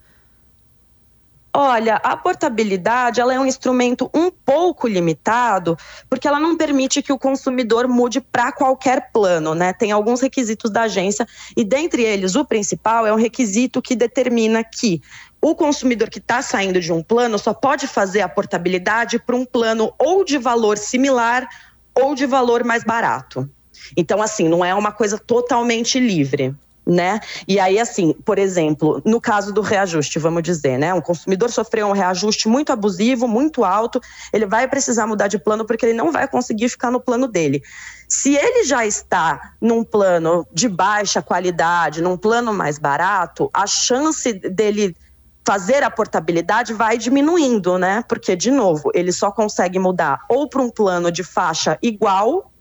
Olha, a portabilidade ela é um instrumento um pouco limitado, porque ela não permite que o consumidor mude para qualquer plano, né? Tem alguns requisitos da agência e dentre eles o principal é um requisito que determina que o consumidor que está saindo de um plano só pode fazer a portabilidade para um plano ou de valor similar ou de valor mais barato. Então, assim, não é uma coisa totalmente livre. Né? E aí, assim, por exemplo, no caso do reajuste, vamos dizer, né? Um consumidor sofreu um reajuste muito abusivo, muito alto, ele vai precisar mudar de plano porque ele não vai conseguir ficar no plano dele. Se ele já está num plano de baixa qualidade, num plano mais barato, a chance dele fazer a portabilidade vai diminuindo, né? Porque, de novo, ele só consegue mudar ou para um plano de faixa igual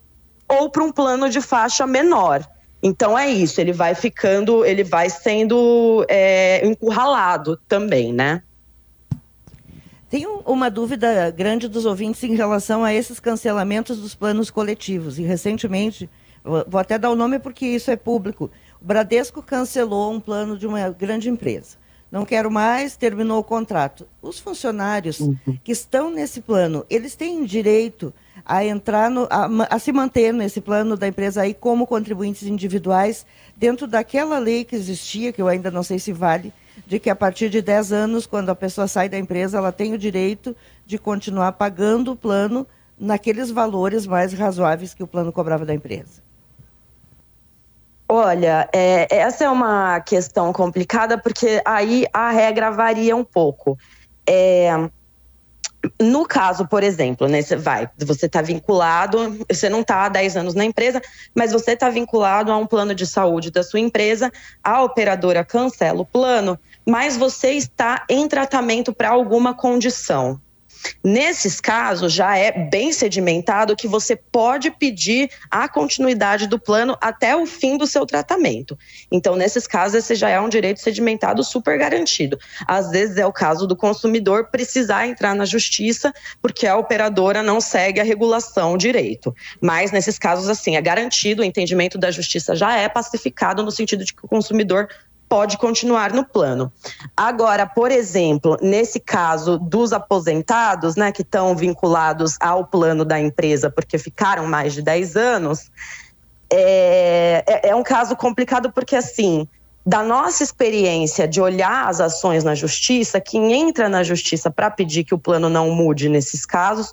ou para um plano de faixa menor. Então é isso, ele vai ficando, ele vai sendo é, encurralado também, né? Tenho uma dúvida grande dos ouvintes em relação a esses cancelamentos dos planos coletivos. E recentemente, vou até dar o nome porque isso é público, o Bradesco cancelou um plano de uma grande empresa não quero mais, terminou o contrato. Os funcionários uhum. que estão nesse plano, eles têm direito a entrar, no, a, a, se manter nesse plano da empresa aí como contribuintes individuais, dentro daquela lei que existia, que eu ainda não sei se vale, de que a partir de 10 anos, quando a pessoa sai da empresa, ela tem o direito de continuar pagando o plano naqueles valores mais razoáveis que o plano cobrava da empresa. Olha, é, essa é uma questão complicada porque aí a regra varia um pouco. É, no caso, por exemplo, né, você vai, você está vinculado, você não está há 10 anos na empresa, mas você está vinculado a um plano de saúde da sua empresa, a operadora cancela o plano, mas você está em tratamento para alguma condição. Nesses casos, já é bem sedimentado que você pode pedir a continuidade do plano até o fim do seu tratamento. Então, nesses casos, esse já é um direito sedimentado super garantido. Às vezes é o caso do consumidor precisar entrar na justiça porque a operadora não segue a regulação direito. Mas nesses casos, assim, é garantido, o entendimento da justiça já é pacificado no sentido de que o consumidor pode continuar no plano. Agora, por exemplo, nesse caso dos aposentados, né, que estão vinculados ao plano da empresa porque ficaram mais de 10 anos, é, é, é um caso complicado porque, assim, da nossa experiência de olhar as ações na justiça, quem entra na justiça para pedir que o plano não mude nesses casos,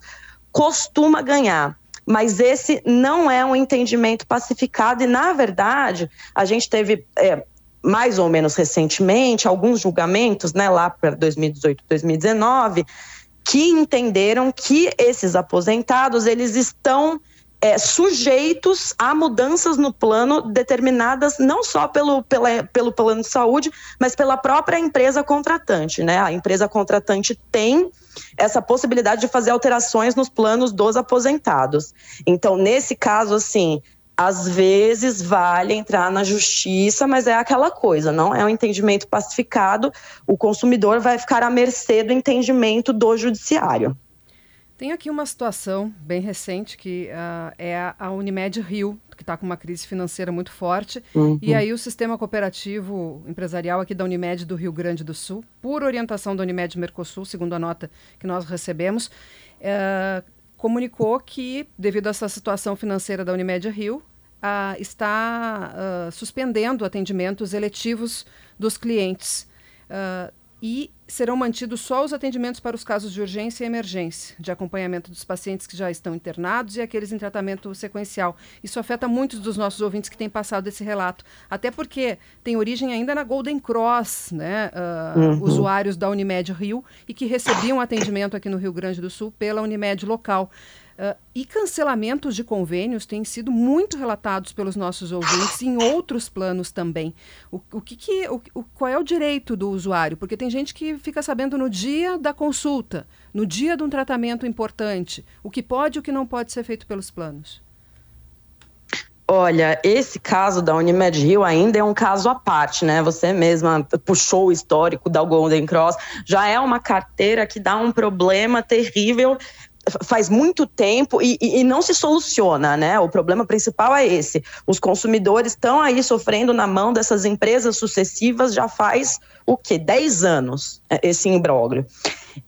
costuma ganhar mas esse não é um entendimento pacificado e, na verdade, a gente teve é, mais ou menos recentemente, alguns julgamentos, né, lá para 2018, 2019, que entenderam que esses aposentados eles estão é, sujeitos a mudanças no plano determinadas não só pelo, pela, pelo plano de saúde, mas pela própria empresa contratante. Né? A empresa contratante tem essa possibilidade de fazer alterações nos planos dos aposentados. Então, nesse caso, assim, às vezes vale entrar na justiça, mas é aquela coisa, não é um entendimento pacificado, o consumidor vai ficar à mercê do entendimento do judiciário. Tem aqui uma situação bem recente que uh, é a Unimed Rio, que está com uma crise financeira muito forte, uhum. e aí o sistema cooperativo empresarial aqui da Unimed do Rio Grande do Sul, por orientação da Unimed Mercosul, segundo a nota que nós recebemos, uh, comunicou que, devido a essa situação financeira da Unimed Rio, está uh, suspendendo atendimentos eletivos dos clientes. Uh, e serão mantidos só os atendimentos para os casos de urgência e emergência, de acompanhamento dos pacientes que já estão internados e aqueles em tratamento sequencial. Isso afeta muitos dos nossos ouvintes que têm passado esse relato, até porque tem origem ainda na Golden Cross, né? Uh, uhum. Usuários da Unimed Rio e que recebiam atendimento aqui no Rio Grande do Sul pela Unimed local. Uh, e cancelamentos de convênios têm sido muito relatados pelos nossos ouvintes em outros planos também. O, o que, que o, o, qual é o direito do usuário? Porque tem gente que fica sabendo no dia da consulta, no dia de um tratamento importante, o que pode e o que não pode ser feito pelos planos. Olha, esse caso da Unimed Rio ainda é um caso à parte, né? Você mesma puxou o histórico da Golden Cross. Já é uma carteira que dá um problema terrível faz muito tempo e, e, não se soluciona, né? O problema principal é esse. Os consumidores estão aí sofrendo na mão dessas empresas sucessivas já faz o quê? 10 anos é, esse imbróglio.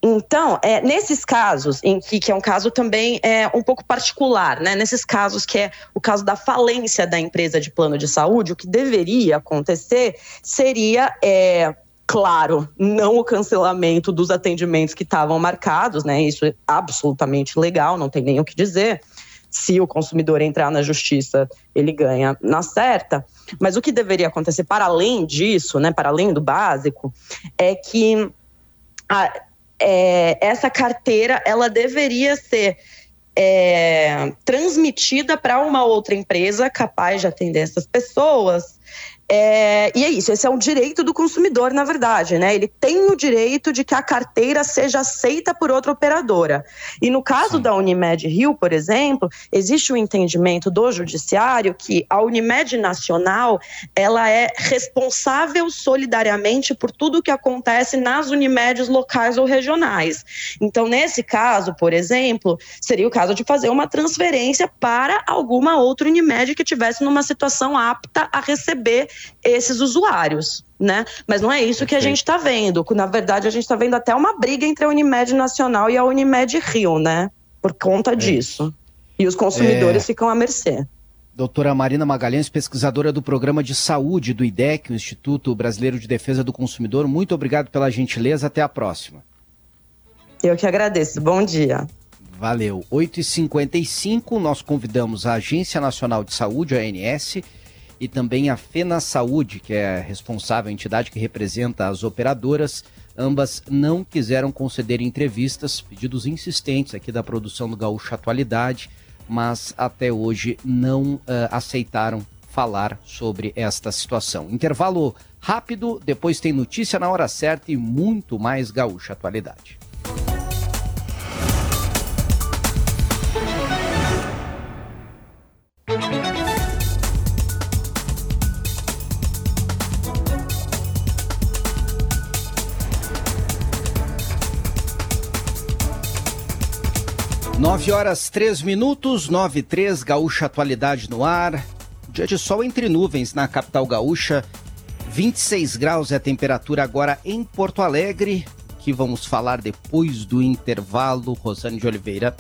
Então, é, nesses casos, em que, que é um caso também é, um pouco particular, né? Nesses casos que é o caso da falência da empresa de plano de saúde, o que deveria acontecer seria é, claro, não o cancelamento dos atendimentos que estavam marcados, né? Isso é absolutamente legal, não tem nem o que dizer. Se o consumidor entrar na justiça, ele ganha na certa. Mas o que deveria acontecer para além disso, né, para além do básico, é que a, é, essa carteira ela deveria ser é, transmitida para uma outra empresa capaz de atender essas pessoas é, e é isso, esse é um direito do consumidor, na verdade, né? Ele tem o direito de que a carteira seja aceita por outra operadora. E no caso Sim. da Unimed Rio, por exemplo, existe o um entendimento do judiciário que a Unimed Nacional ela é responsável solidariamente por tudo o que acontece nas Unimedes locais ou regionais. Então, nesse caso, por exemplo, seria o caso de fazer uma transferência para alguma outra Unimed que tivesse numa situação apta a receber esses usuários. Né? Mas não é isso que a gente está vendo. Na verdade, a gente está vendo até uma briga entre a Unimed Nacional e a Unimed Rio, né? Por conta é. disso. E os consumidores é... ficam à mercê. Doutora Marina Magalhães, pesquisadora do Programa de Saúde do IDEC, o Instituto Brasileiro de Defesa do Consumidor, muito obrigado pela gentileza. Até a próxima. Eu que agradeço. Bom dia. Valeu. 8h55, nós convidamos a Agência Nacional de Saúde, a ANS, e também a Fena Saúde, que é a responsável, a entidade que representa as operadoras. Ambas não quiseram conceder entrevistas, pedidos insistentes aqui da produção do Gaúcho Atualidade, mas até hoje não uh, aceitaram falar sobre esta situação. Intervalo rápido, depois tem notícia na hora certa e muito mais Gaúcho Atualidade. 9 horas 3 minutos, 9 e 3, Gaúcha Atualidade no ar. Dia de sol entre nuvens na capital gaúcha. 26 graus é a temperatura agora em Porto Alegre, que vamos falar depois do intervalo. Rosane de Oliveira.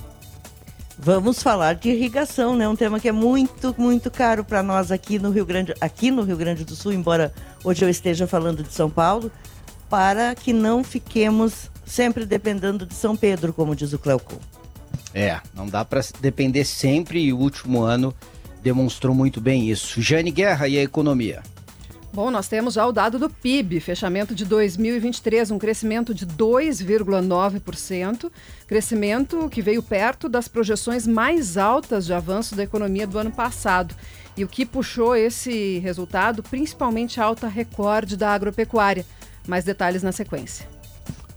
Vamos falar de irrigação, né? Um tema que é muito, muito caro para nós aqui no Rio Grande, aqui no Rio Grande do Sul, embora hoje eu esteja falando de São Paulo, para que não fiquemos sempre dependendo de São Pedro, como diz o Cleocon. É, não dá para depender sempre e o último ano demonstrou muito bem isso. Jane Guerra e a economia. Bom, nós temos já o dado do PIB, fechamento de 2023, um crescimento de 2,9%, crescimento que veio perto das projeções mais altas de avanço da economia do ano passado. E o que puxou esse resultado, principalmente a alta recorde da agropecuária. Mais detalhes na sequência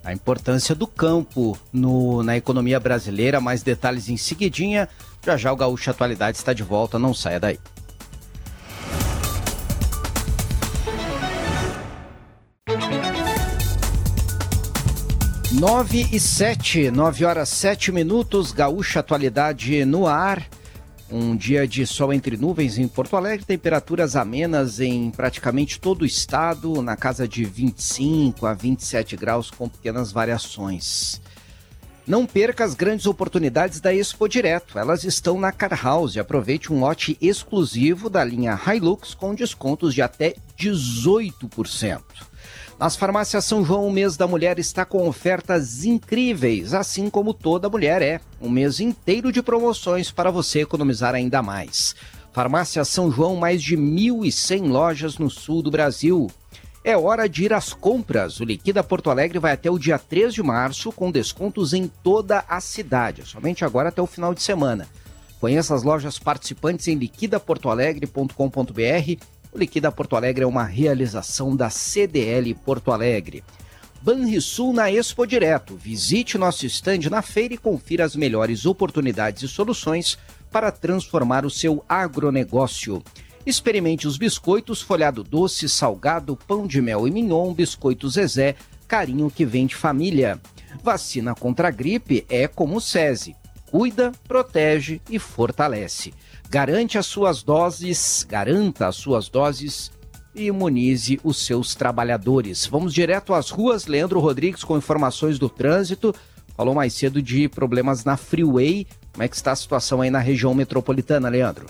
a importância do campo no, na economia brasileira. Mais detalhes em seguidinha. Já já o Gaúcho Atualidade está de volta, não saia daí. Nove e sete, nove horas sete minutos, Gaúcha Atualidade no ar. Um dia de sol entre nuvens em Porto Alegre, temperaturas amenas em praticamente todo o estado, na casa de 25 a 27 graus, com pequenas variações. Não perca as grandes oportunidades da Expo Direto. Elas estão na Car House. Aproveite um lote exclusivo da linha Hilux com descontos de até 18%. Nas farmácias São João, o mês da mulher está com ofertas incríveis, assim como toda mulher é. Um mês inteiro de promoções para você economizar ainda mais. Farmácia São João, mais de 1.100 lojas no sul do Brasil. É hora de ir às compras. O Liquida Porto Alegre vai até o dia 3 de março, com descontos em toda a cidade, somente agora até o final de semana. Conheça as lojas participantes em liquidaportoalegre.com.br. O Liquida Porto Alegre é uma realização da CDL Porto Alegre. Banrisul na Expo Direto. Visite nosso estande na feira e confira as melhores oportunidades e soluções para transformar o seu agronegócio. Experimente os biscoitos folhado doce, salgado, pão de mel e mignon, biscoito Zezé, carinho que vem de família. Vacina contra a gripe é como o SESI. Cuida, protege e fortalece. Garante as suas doses, garanta as suas doses e imunize os seus trabalhadores. Vamos direto às ruas. Leandro Rodrigues com informações do trânsito. Falou mais cedo de problemas na Freeway. Como é que está a situação aí na região metropolitana, Leandro?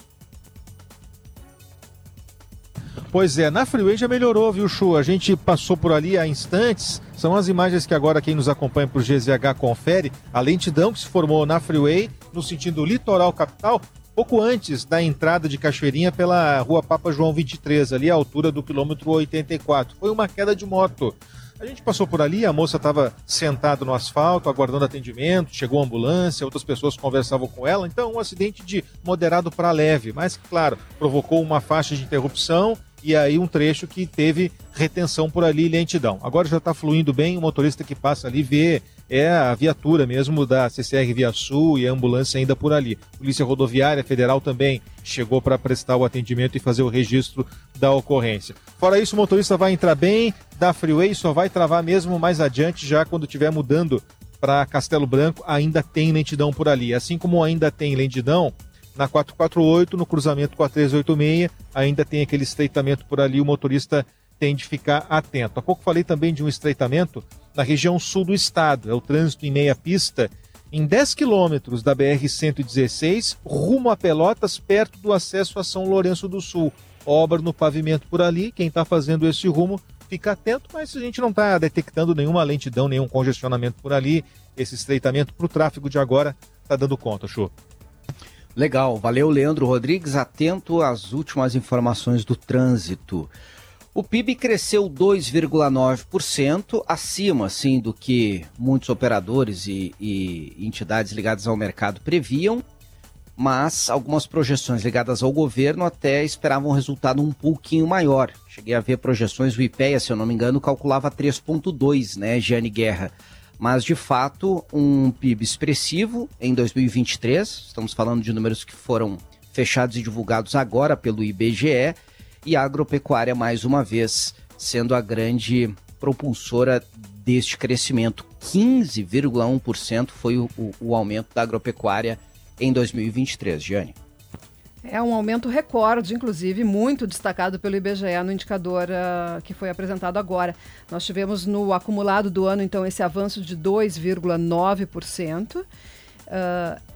Pois é, na Freeway já melhorou, viu, Chu? A gente passou por ali há instantes. São as imagens que agora quem nos acompanha por GZH confere. A lentidão que se formou na Freeway, no sentido litoral capital, pouco antes da entrada de Cachoeirinha pela rua Papa João 23, ali à altura do quilômetro 84. Foi uma queda de moto. A gente passou por ali, a moça estava sentada no asfalto, aguardando atendimento, chegou a ambulância, outras pessoas conversavam com ela, então um acidente de moderado para leve, mas claro, provocou uma faixa de interrupção e aí um trecho que teve retenção por ali e lentidão. Agora já está fluindo bem, o motorista que passa ali vê é a viatura mesmo da CCR Via Sul e a ambulância ainda por ali. Polícia Rodoviária Federal também chegou para prestar o atendimento e fazer o registro da ocorrência. Fora isso, o motorista vai entrar bem, da Freeway só vai travar mesmo mais adiante, já quando estiver mudando para Castelo Branco, ainda tem lentidão por ali. Assim como ainda tem lentidão na 448, no cruzamento com a 386, ainda tem aquele estreitamento por ali, o motorista tem de ficar atento. Há pouco falei também de um estreitamento na região sul do estado, é o trânsito em meia pista, em 10 quilômetros da BR-116, rumo a Pelotas, perto do acesso a São Lourenço do Sul. Obra no pavimento por ali, quem está fazendo esse rumo fica atento, mas a gente não está detectando nenhuma lentidão, nenhum congestionamento por ali. Esse estreitamento para o tráfego de agora está dando conta, show. Legal, valeu Leandro Rodrigues, atento às últimas informações do trânsito. O PIB cresceu 2,9%, acima assim, do que muitos operadores e, e, entidades ligadas ao mercado previam, mas algumas projeções ligadas ao governo até esperavam um resultado um pouquinho maior. Cheguei a ver projeções, o IPEA, se eu não me engano, calculava 3,2, né, Gianni Guerra? mas de fato um PIB expressivo em 2023. Estamos falando de números que foram fechados e divulgados agora pelo IBGE e a agropecuária mais uma vez sendo a grande propulsora deste crescimento. 15,1% foi o, o, o aumento da agropecuária em 2023, Giane. É um aumento recorde, inclusive, muito destacado pelo IBGE no indicador uh, que foi apresentado agora. Nós tivemos no acumulado do ano, então, esse avanço de 2,9%. Uh,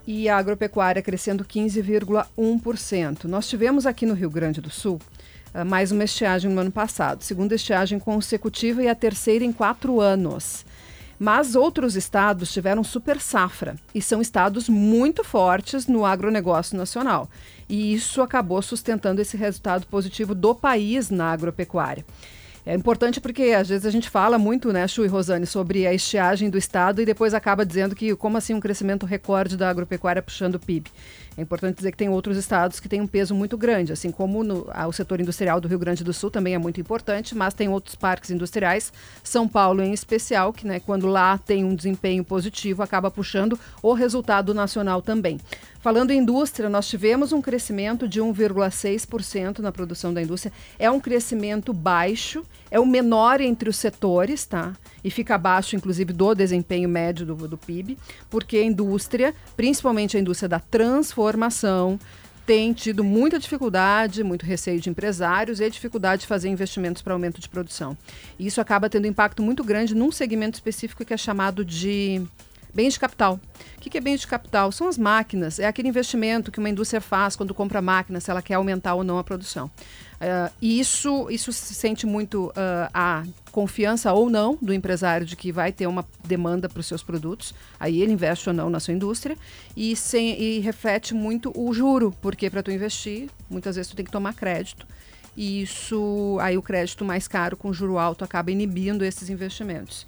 e a agropecuária crescendo 15,1%. Nós tivemos aqui no Rio Grande do Sul mais uma estiagem no ano passado, segunda estiagem consecutiva e a terceira em quatro anos. Mas outros estados tiveram super safra e são estados muito fortes no agronegócio nacional. E isso acabou sustentando esse resultado positivo do país na agropecuária. É importante porque às vezes a gente fala muito, né, Chu e Rosane, sobre a estiagem do Estado e depois acaba dizendo que como assim um crescimento recorde da agropecuária puxando o PIB. É importante dizer que tem outros estados que têm um peso muito grande, assim como no, o setor industrial do Rio Grande do Sul também é muito importante, mas tem outros parques industriais, São Paulo em especial, que né, quando lá tem um desempenho positivo acaba puxando o resultado nacional também. Falando em indústria, nós tivemos um crescimento de 1,6% na produção da indústria. É um crescimento baixo, é o menor entre os setores, tá? E fica abaixo, inclusive, do desempenho médio do, do PIB, porque a indústria, principalmente a indústria da transformação, tem tido muita dificuldade, muito receio de empresários e dificuldade de fazer investimentos para aumento de produção. E isso acaba tendo impacto muito grande num segmento específico que é chamado de Bens de capital. O que é bens de capital? São as máquinas, é aquele investimento que uma indústria faz quando compra máquina, se ela quer aumentar ou não a produção. Uh, e isso, isso se sente muito uh, a confiança ou não do empresário de que vai ter uma demanda para os seus produtos, aí ele investe ou não na sua indústria, e, sem, e reflete muito o juro, porque para tu investir, muitas vezes tu tem que tomar crédito, e isso, aí o crédito mais caro com juro alto acaba inibindo esses investimentos.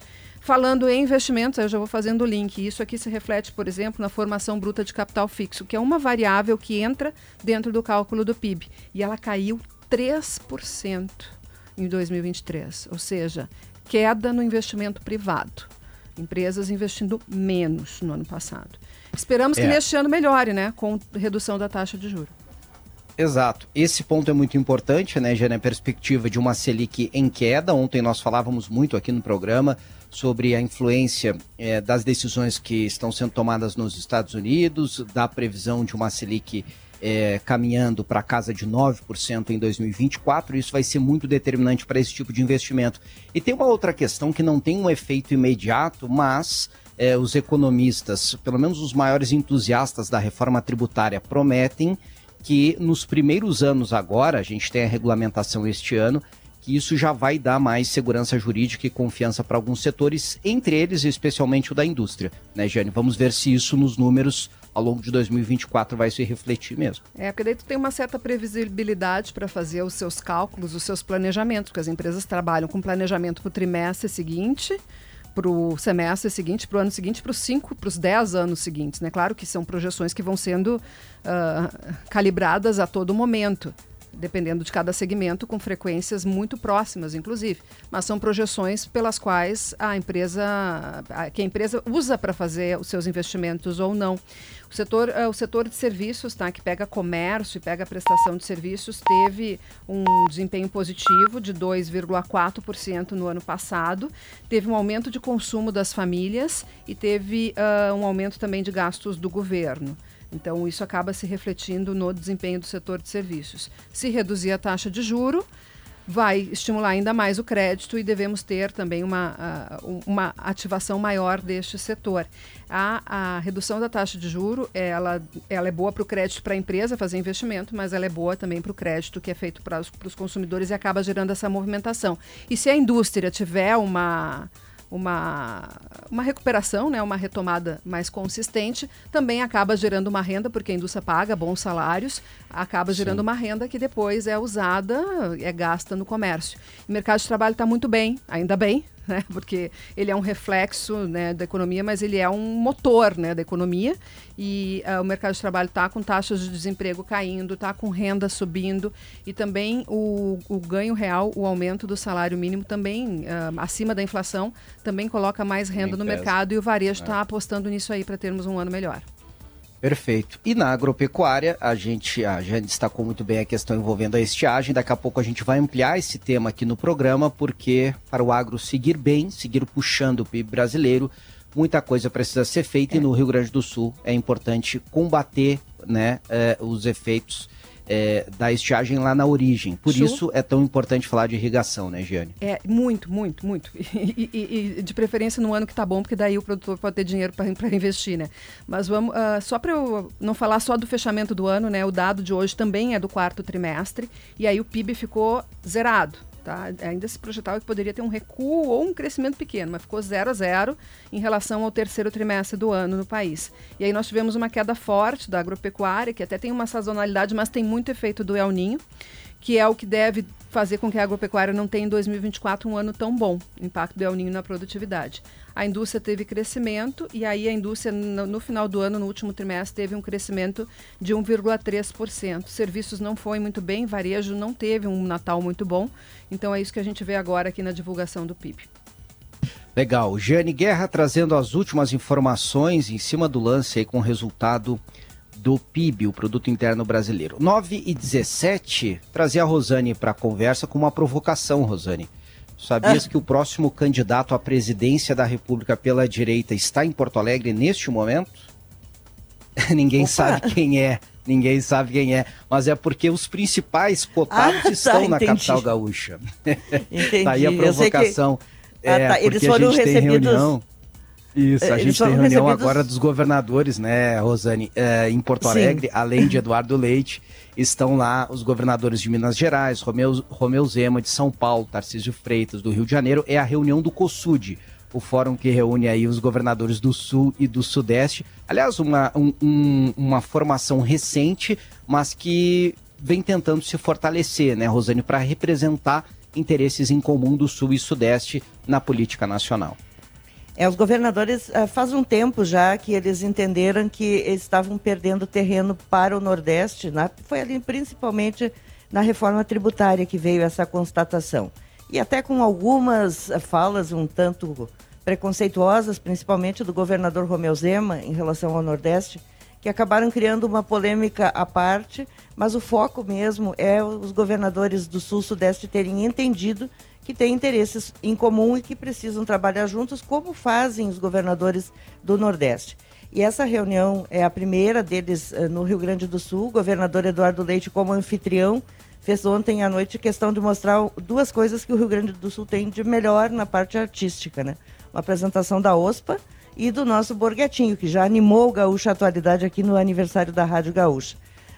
Falando em investimentos, eu já vou fazendo o link. Isso aqui se reflete, por exemplo, na formação bruta de capital fixo, que é uma variável que entra dentro do cálculo do PIB. E ela caiu 3% em 2023, ou seja, queda no investimento privado. Empresas investindo menos no ano passado. Esperamos que é. neste ano melhore, né, com redução da taxa de juros. Exato. Esse ponto é muito importante, né, já na perspectiva de uma Selic em queda. Ontem nós falávamos muito aqui no programa sobre a influência é, das decisões que estão sendo tomadas nos Estados Unidos, da previsão de uma Selic é, caminhando para casa de 9% em 2024. Isso vai ser muito determinante para esse tipo de investimento. E tem uma outra questão que não tem um efeito imediato, mas é, os economistas, pelo menos os maiores entusiastas da reforma tributária, prometem que nos primeiros anos agora, a gente tem a regulamentação este ano, que isso já vai dar mais segurança jurídica e confiança para alguns setores, entre eles especialmente o da indústria, né, Jane? Vamos ver se isso nos números ao longo de 2024 vai se refletir mesmo. É, porque daí tu tem uma certa previsibilidade para fazer os seus cálculos, os seus planejamentos, porque as empresas trabalham com planejamento para o trimestre seguinte, para o semestre seguinte, para o ano seguinte, para os cinco, para os dez anos seguintes. Né? Claro que são projeções que vão sendo uh, calibradas a todo momento dependendo de cada segmento, com frequências muito próximas, inclusive. Mas são projeções pelas quais a empresa, que a empresa usa para fazer os seus investimentos ou não. O setor, uh, o setor de serviços, tá, que pega comércio e pega prestação de serviços, teve um desempenho positivo de 2,4% no ano passado, teve um aumento de consumo das famílias e teve uh, um aumento também de gastos do governo. Então, isso acaba se refletindo no desempenho do setor de serviços. Se reduzir a taxa de juro, vai estimular ainda mais o crédito e devemos ter também uma, uma ativação maior deste setor. A, a redução da taxa de juro, ela, ela é boa para o crédito para a empresa fazer investimento, mas ela é boa também para o crédito que é feito para os consumidores e acaba gerando essa movimentação. E se a indústria tiver uma uma, uma recuperação, né, uma retomada mais consistente, também acaba gerando uma renda, porque a indústria paga bons salários, acaba Sim. gerando uma renda que depois é usada, é gasta no comércio. O mercado de trabalho está muito bem, ainda bem, né? Porque ele é um reflexo né, da economia, mas ele é um motor né, da economia. E uh, o mercado de trabalho está com taxas de desemprego caindo, está com renda subindo e também o, o, ganho real, o aumento do salário mínimo também uh, acima da inflação, também coloca mais renda no mercado e o varejo está é. apostando nisso aí para termos um ano melhor. Perfeito. E na agropecuária, a gente, a gente destacou muito bem a questão envolvendo a estiagem. Daqui a pouco a gente vai ampliar esse tema aqui no programa, porque para o agro seguir bem, seguir puxando o PIB brasileiro, muita coisa precisa ser feita é. e no Rio Grande do Sul é importante combater né, eh, os efeitos é, da estiagem lá na origem. Por isso é tão importante falar de irrigação, né, Giane? É, muito, muito, muito. E, e, e de preferência no ano que tá bom, porque daí o produtor pode ter dinheiro para investir, né? Mas vamos, uh, só para eu não falar só do fechamento do ano, né? O dado de hoje também é do quarto trimestre, e aí o PIB ficou zerado. Tá? Ainda se projetava que poderia ter um recuo ou um crescimento pequeno, mas ficou zero a zero em relação ao terceiro trimestre do ano no país. E aí nós tivemos uma queda forte da agropecuária, que até tem uma sazonalidade, mas tem muito efeito do El Ninho que é o que deve fazer com que a agropecuária não tenha em 2024 um ano tão bom, impacto do El Ninho na produtividade. A indústria teve crescimento e aí a indústria no, no final do ano, no último trimestre, teve um crescimento de 1,3%. Serviços não foi muito bem, varejo não teve um Natal muito bom. Então é isso que a gente vê agora aqui na divulgação do PIB. Legal. Jane Guerra trazendo as últimas informações em cima do lance aí com o resultado do PIB, o Produto Interno Brasileiro. 9 e 17, trazer a Rosane para a conversa com uma provocação, Rosane. Sabias ah. que o próximo candidato à presidência da República pela direita está em Porto Alegre neste momento? Ninguém Opa. sabe quem é. Ninguém sabe quem é, mas é porque os principais cotados ah, estão tá, na capital gaúcha. Entendi. Daí a provocação. Que... Ah, tá. É, Eles foram recebidos. Isso, a gente tem reunião recebidos... agora dos governadores, né, Rosane, é, em Porto Alegre, Sim. além de Eduardo Leite, estão lá os governadores de Minas Gerais, Romeu, Romeu Zema de São Paulo, Tarcísio Freitas do Rio de Janeiro, é a reunião do COSUD, o fórum que reúne aí os governadores do Sul e do Sudeste. Aliás, uma, um, um, uma formação recente, mas que vem tentando se fortalecer, né, Rosane, para representar interesses em comum do Sul e Sudeste na política nacional. É, os governadores uh, faz um tempo já que eles entenderam que estavam perdendo terreno para o Nordeste, na, foi ali principalmente na reforma tributária que veio essa constatação. E até com algumas uh, falas um tanto preconceituosas, principalmente do governador Romeu Zema em relação ao Nordeste, que acabaram criando uma polêmica à parte, mas o foco mesmo é os governadores do Sul-Sudeste terem entendido que têm interesses em comum e que precisam trabalhar juntos, como fazem os governadores do Nordeste. E essa reunião é a primeira deles uh, no Rio Grande do Sul. O governador Eduardo Leite, como anfitrião, fez ontem à noite questão de mostrar duas coisas que o Rio Grande do Sul tem de melhor na parte artística, né? Uma apresentação da OSPA e do nosso Borguetinho, que já animou o Gaúcha Atualidade aqui no aniversário da Rádio Gaúcha.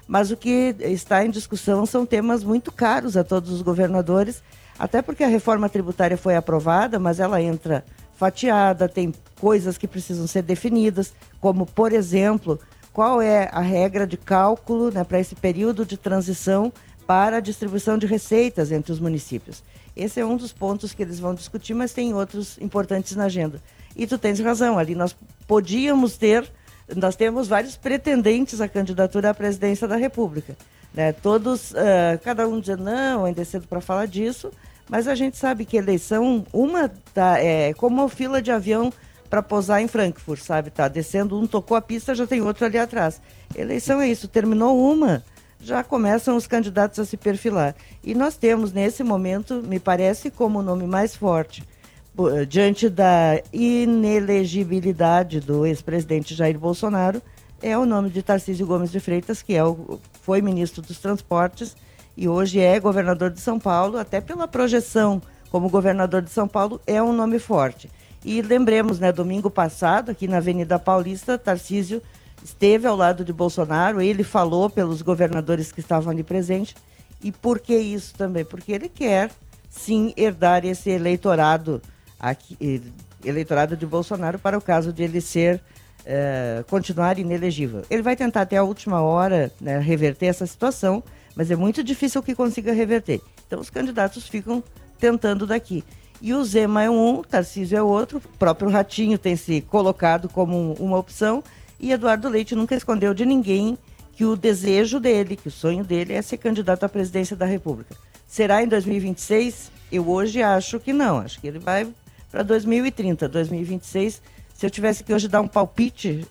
Mas o que está em discussão são temas muito caros a todos os governadores até porque a reforma tributária foi aprovada, mas ela entra fatiada, tem coisas que precisam ser definidas, como, por exemplo, qual é a regra de cálculo né, para esse período de transição para a distribuição de receitas entre os municípios. Esse é um dos pontos que eles vão discutir, mas tem outros importantes na agenda. E tu tens razão, ali nós podíamos ter, nós temos vários pretendentes à candidatura à presidência da República. Né? Todos, uh, cada um dizendo, não, ainda é cedo para falar disso, mas a gente sabe que eleição, uma tá, é como fila de avião para posar em Frankfurt, sabe? Tá descendo, um tocou a pista, já tem outro ali atrás. Eleição é isso, terminou uma, já começam os candidatos a se perfilar. E nós temos, nesse momento, me parece como o nome mais forte, diante da inelegibilidade do ex-presidente Jair Bolsonaro, é o nome de Tarcísio Gomes de Freitas, que é o, foi ministro dos Transportes e hoje é governador de São Paulo, até pela projeção como governador de São Paulo, é um nome forte. E lembremos, né, domingo passado, aqui na Avenida Paulista, Tarcísio esteve ao lado de Bolsonaro, ele falou pelos governadores que estavam ali presentes. E por que isso também? Porque ele quer, sim, herdar esse eleitorado, aqui, eleitorado de Bolsonaro para o caso de ele ser, uh, continuar inelegível. Ele vai tentar até a última hora né, reverter essa situação, mas é muito difícil que consiga reverter. Então os candidatos ficam tentando daqui. E o Zema é um, Tarcísio é outro, o próprio Ratinho tem se colocado como uma opção, e Eduardo Leite nunca escondeu de ninguém que o desejo dele, que o sonho dele é ser candidato à presidência da República. Será em 2026? Eu hoje acho que não, acho que ele vai para 2030. 2026, se eu tivesse que hoje dar um palpite,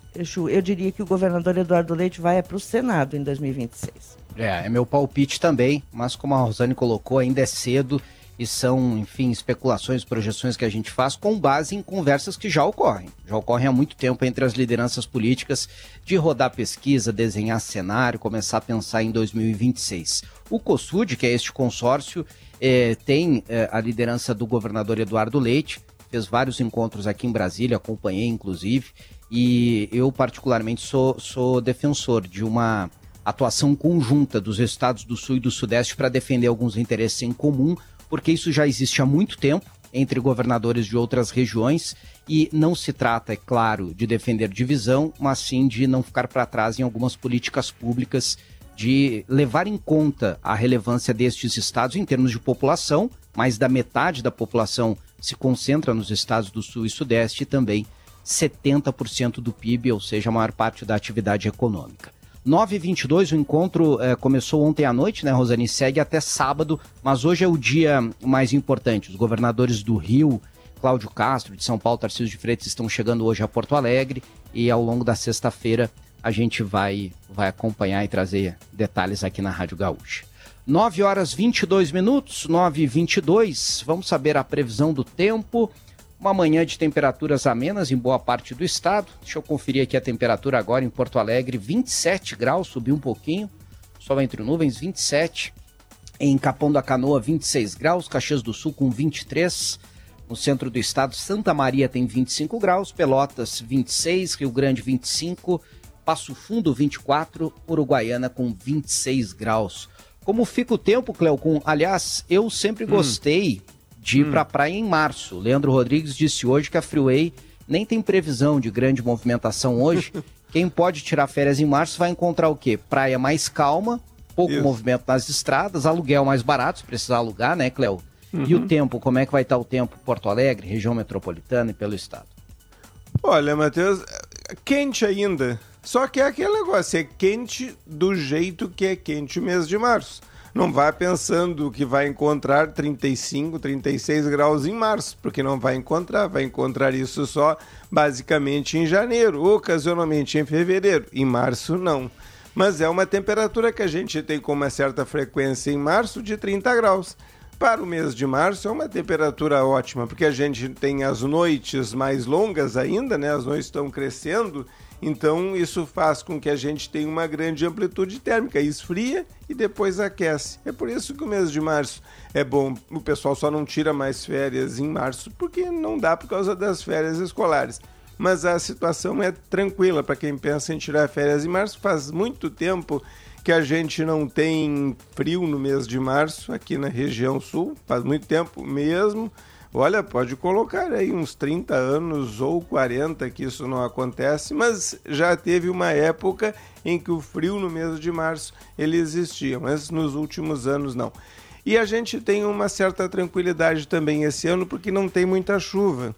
eu diria que o governador Eduardo Leite vai para o Senado em 2026. É, é meu palpite também, mas como a Rosane colocou, ainda é cedo e são, enfim, especulações, projeções que a gente faz com base em conversas que já ocorrem. Já ocorrem há muito tempo entre as lideranças políticas de rodar pesquisa, desenhar cenário, começar a pensar em 2026. O COSUD, que é este consórcio, é, tem é, a liderança do governador Eduardo Leite, fez vários encontros aqui em Brasília, acompanhei inclusive, e eu particularmente sou, sou defensor de uma atuação conjunta dos estados do Sul e do Sudeste para defender alguns interesses em comum, porque isso já existe há muito tempo entre governadores de outras regiões e não se trata, é claro, de defender divisão, mas sim de não ficar para trás em algumas políticas públicas, de levar em conta a relevância destes estados em termos de população, mais da metade da população se concentra nos estados do Sul e Sudeste e também 70% do PIB, ou seja, a maior parte da atividade econômica. 9h22, o encontro eh, começou ontem à noite, né, Rosane? Segue até sábado, mas hoje é o dia mais importante. Os governadores do Rio, Cláudio Castro, de São Paulo, Tarcísio de Freitas, estão chegando hoje a Porto Alegre e ao longo da sexta-feira a gente vai, vai acompanhar e trazer detalhes aqui na Rádio Gaúcha. 9 horas 22 minutos, 9 e 22 vamos saber a previsão do tempo. Uma manhã de temperaturas amenas em boa parte do estado. Deixa eu conferir aqui a temperatura agora em Porto Alegre: 27 graus, subiu um pouquinho. Sol entre nuvens, 27. Em Capão da Canoa, 26 graus. Caxias do Sul com 23. No centro do estado, Santa Maria tem 25 graus, Pelotas 26, Rio Grande 25, Passo Fundo 24, Uruguaiana com 26 graus. Como fica o tempo, Cleocum? Aliás, eu sempre hum. gostei de ir hum. para a praia em março. Leandro Rodrigues disse hoje que a Freeway nem tem previsão de grande movimentação hoje. Quem pode tirar férias em março vai encontrar o quê? Praia mais calma, pouco Isso. movimento nas estradas, aluguel mais barato, se precisar alugar, né, Cleo? Uhum. E o uhum. tempo, como é que vai estar o tempo Porto Alegre, região metropolitana e pelo estado? Olha, Matheus, quente ainda. Só que é aquele negócio, é quente do jeito que é quente o mês de março. Não vá pensando que vai encontrar 35, 36 graus em março, porque não vai encontrar, vai encontrar isso só basicamente em janeiro, ocasionalmente em fevereiro. Em março, não. Mas é uma temperatura que a gente tem com uma certa frequência em março de 30 graus. Para o mês de março é uma temperatura ótima, porque a gente tem as noites mais longas ainda, né? As noites estão crescendo, então isso faz com que a gente tenha uma grande amplitude térmica, esfria e depois aquece. É por isso que o mês de março é bom. O pessoal só não tira mais férias em março, porque não dá por causa das férias escolares. Mas a situação é tranquila para quem pensa em tirar férias em março. Faz muito tempo que a gente não tem frio no mês de março aqui na região sul, faz muito tempo mesmo. Olha, pode colocar aí uns 30 anos ou 40 que isso não acontece, mas já teve uma época em que o frio no mês de março ele existia, mas nos últimos anos não. E a gente tem uma certa tranquilidade também esse ano porque não tem muita chuva.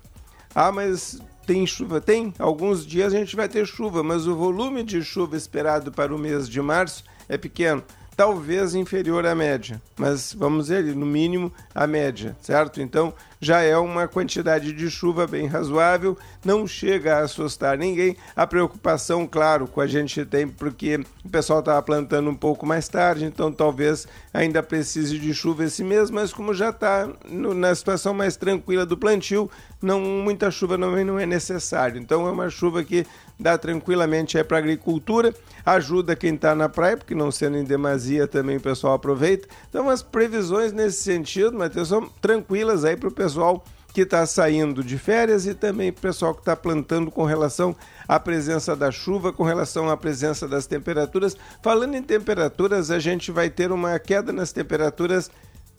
Ah, mas tem chuva? Tem. Alguns dias a gente vai ter chuva, mas o volume de chuva esperado para o mês de março é pequeno, talvez inferior à média, mas vamos ver, no mínimo a média, certo? Então já é uma quantidade de chuva bem razoável, não chega a assustar ninguém. A preocupação, claro, com a gente tem porque o pessoal estava plantando um pouco mais tarde, então talvez ainda precise de chuva esse mês, mas como já está na situação mais tranquila do plantio, não muita chuva não, não é necessário. Então é uma chuva que dá tranquilamente é para agricultura, ajuda quem está na praia, porque não sendo em demasia também o pessoal aproveita. Então as previsões nesse sentido, Matheus, são tranquilas aí para o pessoal pessoal que está saindo de férias e também o pessoal que está plantando com relação à presença da chuva, com relação à presença das temperaturas. Falando em temperaturas, a gente vai ter uma queda nas temperaturas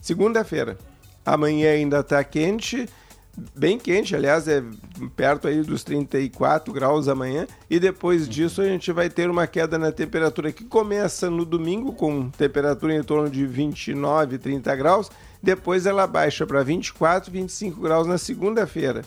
segunda-feira. Amanhã ainda está quente, bem quente, aliás, é perto aí dos 34 graus amanhã, e depois disso a gente vai ter uma queda na temperatura que começa no domingo com temperatura em torno de 29, 30 graus depois ela baixa para 24, 25 graus na segunda-feira.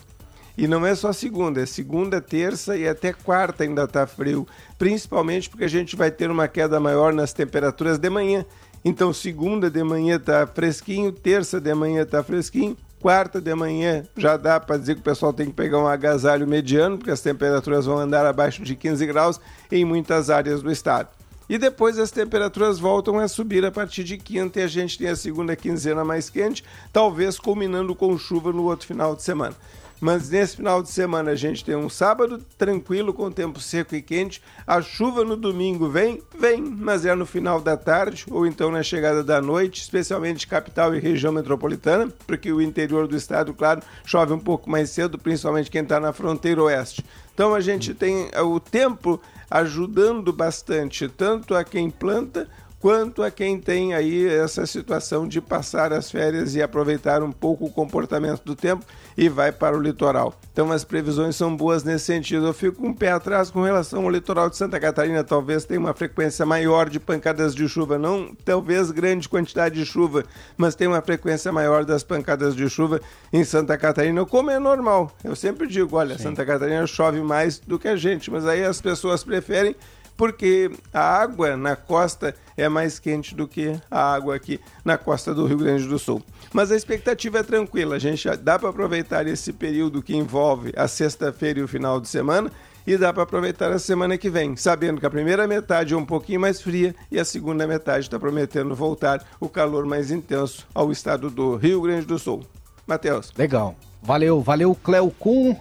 E não é só segunda, é segunda, terça e até quarta ainda está frio, principalmente porque a gente vai ter uma queda maior nas temperaturas de manhã. Então, segunda de manhã está fresquinho, terça de manhã está fresquinho, quarta de manhã já dá para dizer que o pessoal tem que pegar um agasalho mediano, porque as temperaturas vão andar abaixo de 15 graus em muitas áreas do estado. E depois as temperaturas voltam a subir a partir de quinta e a gente tem a segunda quinzena mais quente, talvez culminando com chuva no outro final de semana. Mas nesse final de semana a gente tem um sábado tranquilo com tempo seco e quente. A chuva no domingo vem, vem, mas é no final da tarde ou então na chegada da noite, especialmente capital e região metropolitana, porque o interior do estado, claro, chove um pouco mais cedo, principalmente quem está na fronteira oeste. Então a gente tem o tempo ajudando bastante tanto a quem planta quanto a quem tem aí essa situação de passar as férias e aproveitar um pouco o comportamento do tempo e vai para o litoral. Então as previsões são boas nesse sentido. Eu fico com um pé atrás com relação ao litoral de Santa Catarina, talvez tenha uma frequência maior de pancadas de chuva, não talvez grande quantidade de chuva, mas tem uma frequência maior das pancadas de chuva em Santa Catarina, como é normal. Eu sempre digo, olha, Sim. Santa Catarina chove mais do que a gente, mas aí as pessoas preferem porque a água na costa é mais quente do que a água aqui na costa do Rio Grande do Sul. Mas a expectativa é tranquila, a gente dá para aproveitar esse período que envolve a sexta-feira e o final de semana e dá para aproveitar a semana que vem, sabendo que a primeira metade é um pouquinho mais fria e a segunda metade está prometendo voltar o calor mais intenso ao estado do Rio Grande do Sul. Matheus. Legal. Valeu, valeu, Cleo Kuhn.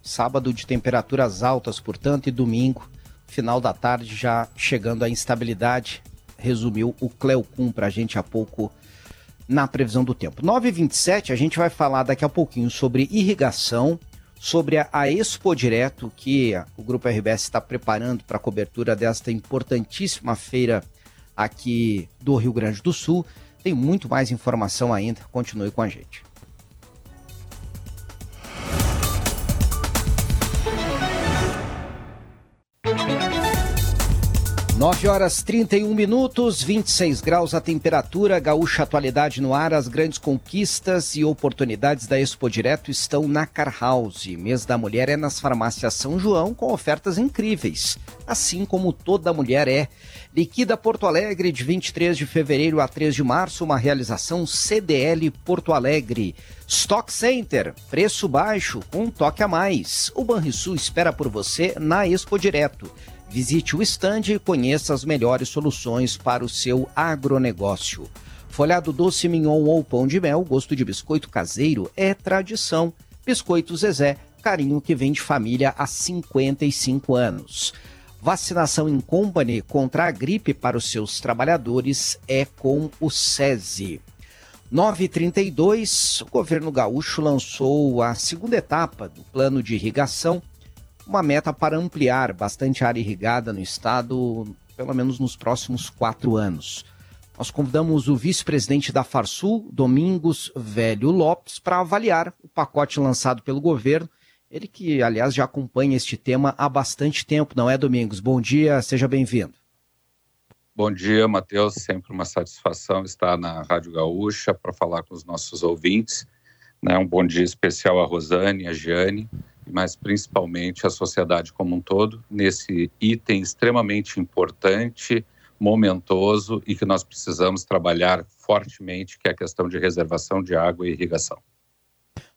Sábado de temperaturas altas, portanto, e domingo final da tarde já chegando à instabilidade, resumiu o Cleo Kuhn para a gente há pouco na previsão do tempo. 9h27, a gente vai falar daqui a pouquinho sobre irrigação, sobre a, a Expo Direto, que o Grupo RBS está preparando para a cobertura desta importantíssima feira aqui do Rio Grande do Sul. Tem muito mais informação ainda, continue com a gente. 9 horas 31 minutos, 26 graus a temperatura, gaúcha atualidade no ar, as grandes conquistas e oportunidades da Expo Direto estão na Car House. Mês da Mulher é nas farmácias São João com ofertas incríveis, assim como toda mulher é. Liquida Porto Alegre de 23 de fevereiro a 3 de março, uma realização CDL Porto Alegre. Stock Center, preço baixo, um toque a mais. O Banrisul espera por você na Expo Direto. Visite o estande e conheça as melhores soluções para o seu agronegócio. Folhado doce mignon ou pão de mel, gosto de biscoito caseiro é tradição. Biscoito Zezé, carinho que vem de família há 55 anos. Vacinação em company contra a gripe para os seus trabalhadores é com o SESI. 932, o governo gaúcho lançou a segunda etapa do plano de irrigação uma meta para ampliar bastante área irrigada no estado, pelo menos nos próximos quatro anos. Nós convidamos o vice-presidente da Farsul, Domingos Velho Lopes, para avaliar o pacote lançado pelo governo. Ele que, aliás, já acompanha este tema há bastante tempo, não é, Domingos? Bom dia, seja bem-vindo. Bom dia, Matheus. Sempre uma satisfação estar na Rádio Gaúcha para falar com os nossos ouvintes. Né? Um bom dia especial a Rosane, a Giane mas principalmente a sociedade como um todo, nesse item extremamente importante, momentoso e que nós precisamos trabalhar fortemente, que é a questão de reservação de água e irrigação.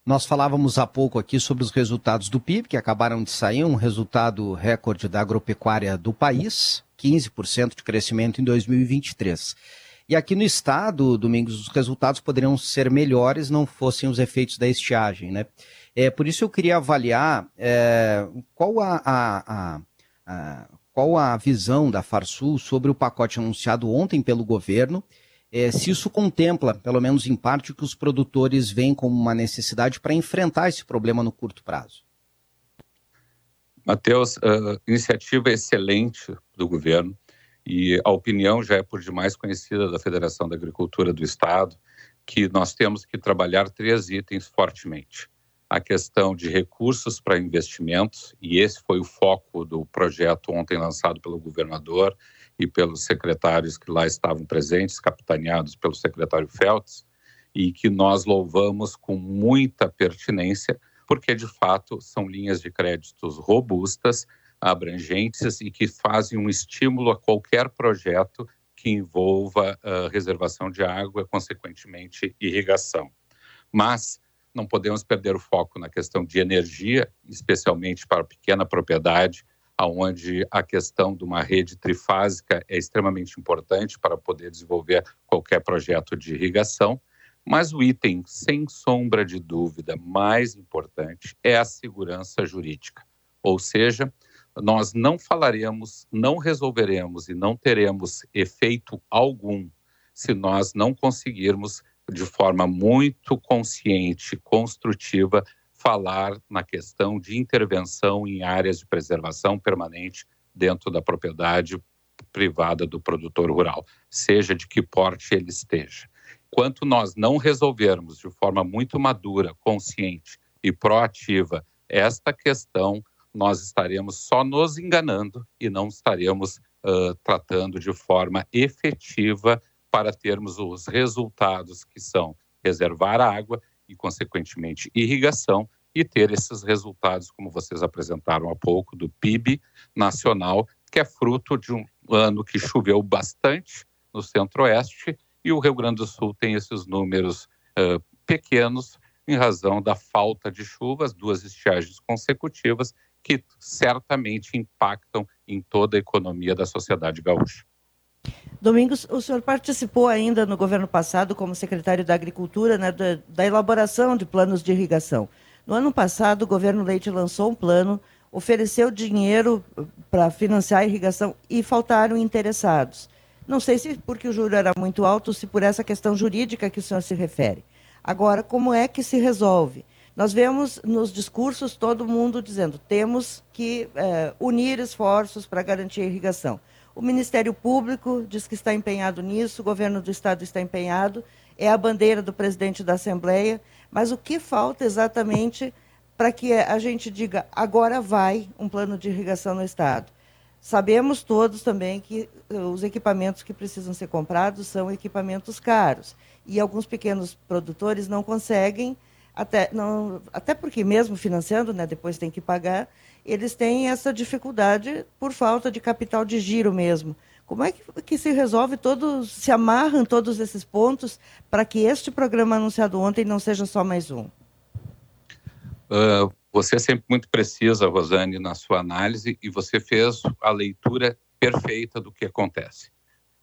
Nós falávamos há pouco aqui sobre os resultados do PIB, que acabaram de sair, um resultado recorde da agropecuária do país, 15% de crescimento em 2023. E aqui no estado, Domingos, os resultados poderiam ser melhores não fossem os efeitos da estiagem, né? É, por isso eu queria avaliar é, qual, a, a, a, a, qual a visão da Farsul sobre o pacote anunciado ontem pelo governo, é, se isso contempla, pelo menos em parte, o que os produtores veem como uma necessidade para enfrentar esse problema no curto prazo. Matheus, uh, iniciativa excelente do governo e a opinião já é por demais conhecida da Federação da Agricultura do Estado que nós temos que trabalhar três itens fortemente a questão de recursos para investimentos, e esse foi o foco do projeto ontem lançado pelo governador e pelos secretários que lá estavam presentes, capitaneados pelo secretário Feltz, e que nós louvamos com muita pertinência, porque de fato são linhas de créditos robustas, abrangentes e que fazem um estímulo a qualquer projeto que envolva uh, reservação de água, consequentemente irrigação. Mas não podemos perder o foco na questão de energia, especialmente para pequena propriedade, onde a questão de uma rede trifásica é extremamente importante para poder desenvolver qualquer projeto de irrigação. Mas o item, sem sombra de dúvida, mais importante é a segurança jurídica. Ou seja, nós não falaremos, não resolveremos e não teremos efeito algum se nós não conseguirmos de forma muito consciente, construtiva, falar na questão de intervenção em áreas de preservação permanente dentro da propriedade privada do produtor rural, seja de que porte ele esteja. Enquanto nós não resolvermos de forma muito madura, consciente e proativa esta questão, nós estaremos só nos enganando e não estaremos uh, tratando de forma efetiva para termos os resultados que são reservar água e, consequentemente, irrigação e ter esses resultados, como vocês apresentaram há pouco, do PIB nacional, que é fruto de um ano que choveu bastante no centro-oeste e o Rio Grande do Sul tem esses números uh, pequenos em razão da falta de chuvas, duas estiagens consecutivas, que certamente impactam em toda a economia da sociedade gaúcha. Domingos, o senhor participou ainda no governo passado como secretário da Agricultura né, da, da, elaboração de planos de irrigação. No ano passado, o governo Leite lançou um plano, ofereceu dinheiro para financiar a irrigação e faltaram interessados. Não sei se porque o juro era muito alto, se por essa questão jurídica que o senhor se refere. Agora, como é que se resolve? Nós vemos nos discursos todo mundo dizendo temos que é, unir esforços para garantir a irrigação. O Ministério Público diz que está empenhado nisso, o governo do Estado está empenhado, é a bandeira do presidente da Assembleia, mas o que falta exatamente para que a gente diga agora vai um plano de irrigação no Estado? Sabemos todos também que eh, os equipamentos que precisam ser comprados são equipamentos caros e alguns pequenos produtores não conseguem, até, não, até porque mesmo financiando, né, depois tem que pagar, eles têm essa dificuldade por falta de capital de giro mesmo. Como é que, que se resolve todos, se amarram todos esses pontos para que este programa anunciado ontem não seja só mais um? Uh, você é sempre muito precisa, Rosane, na sua análise e você fez a leitura perfeita do que acontece.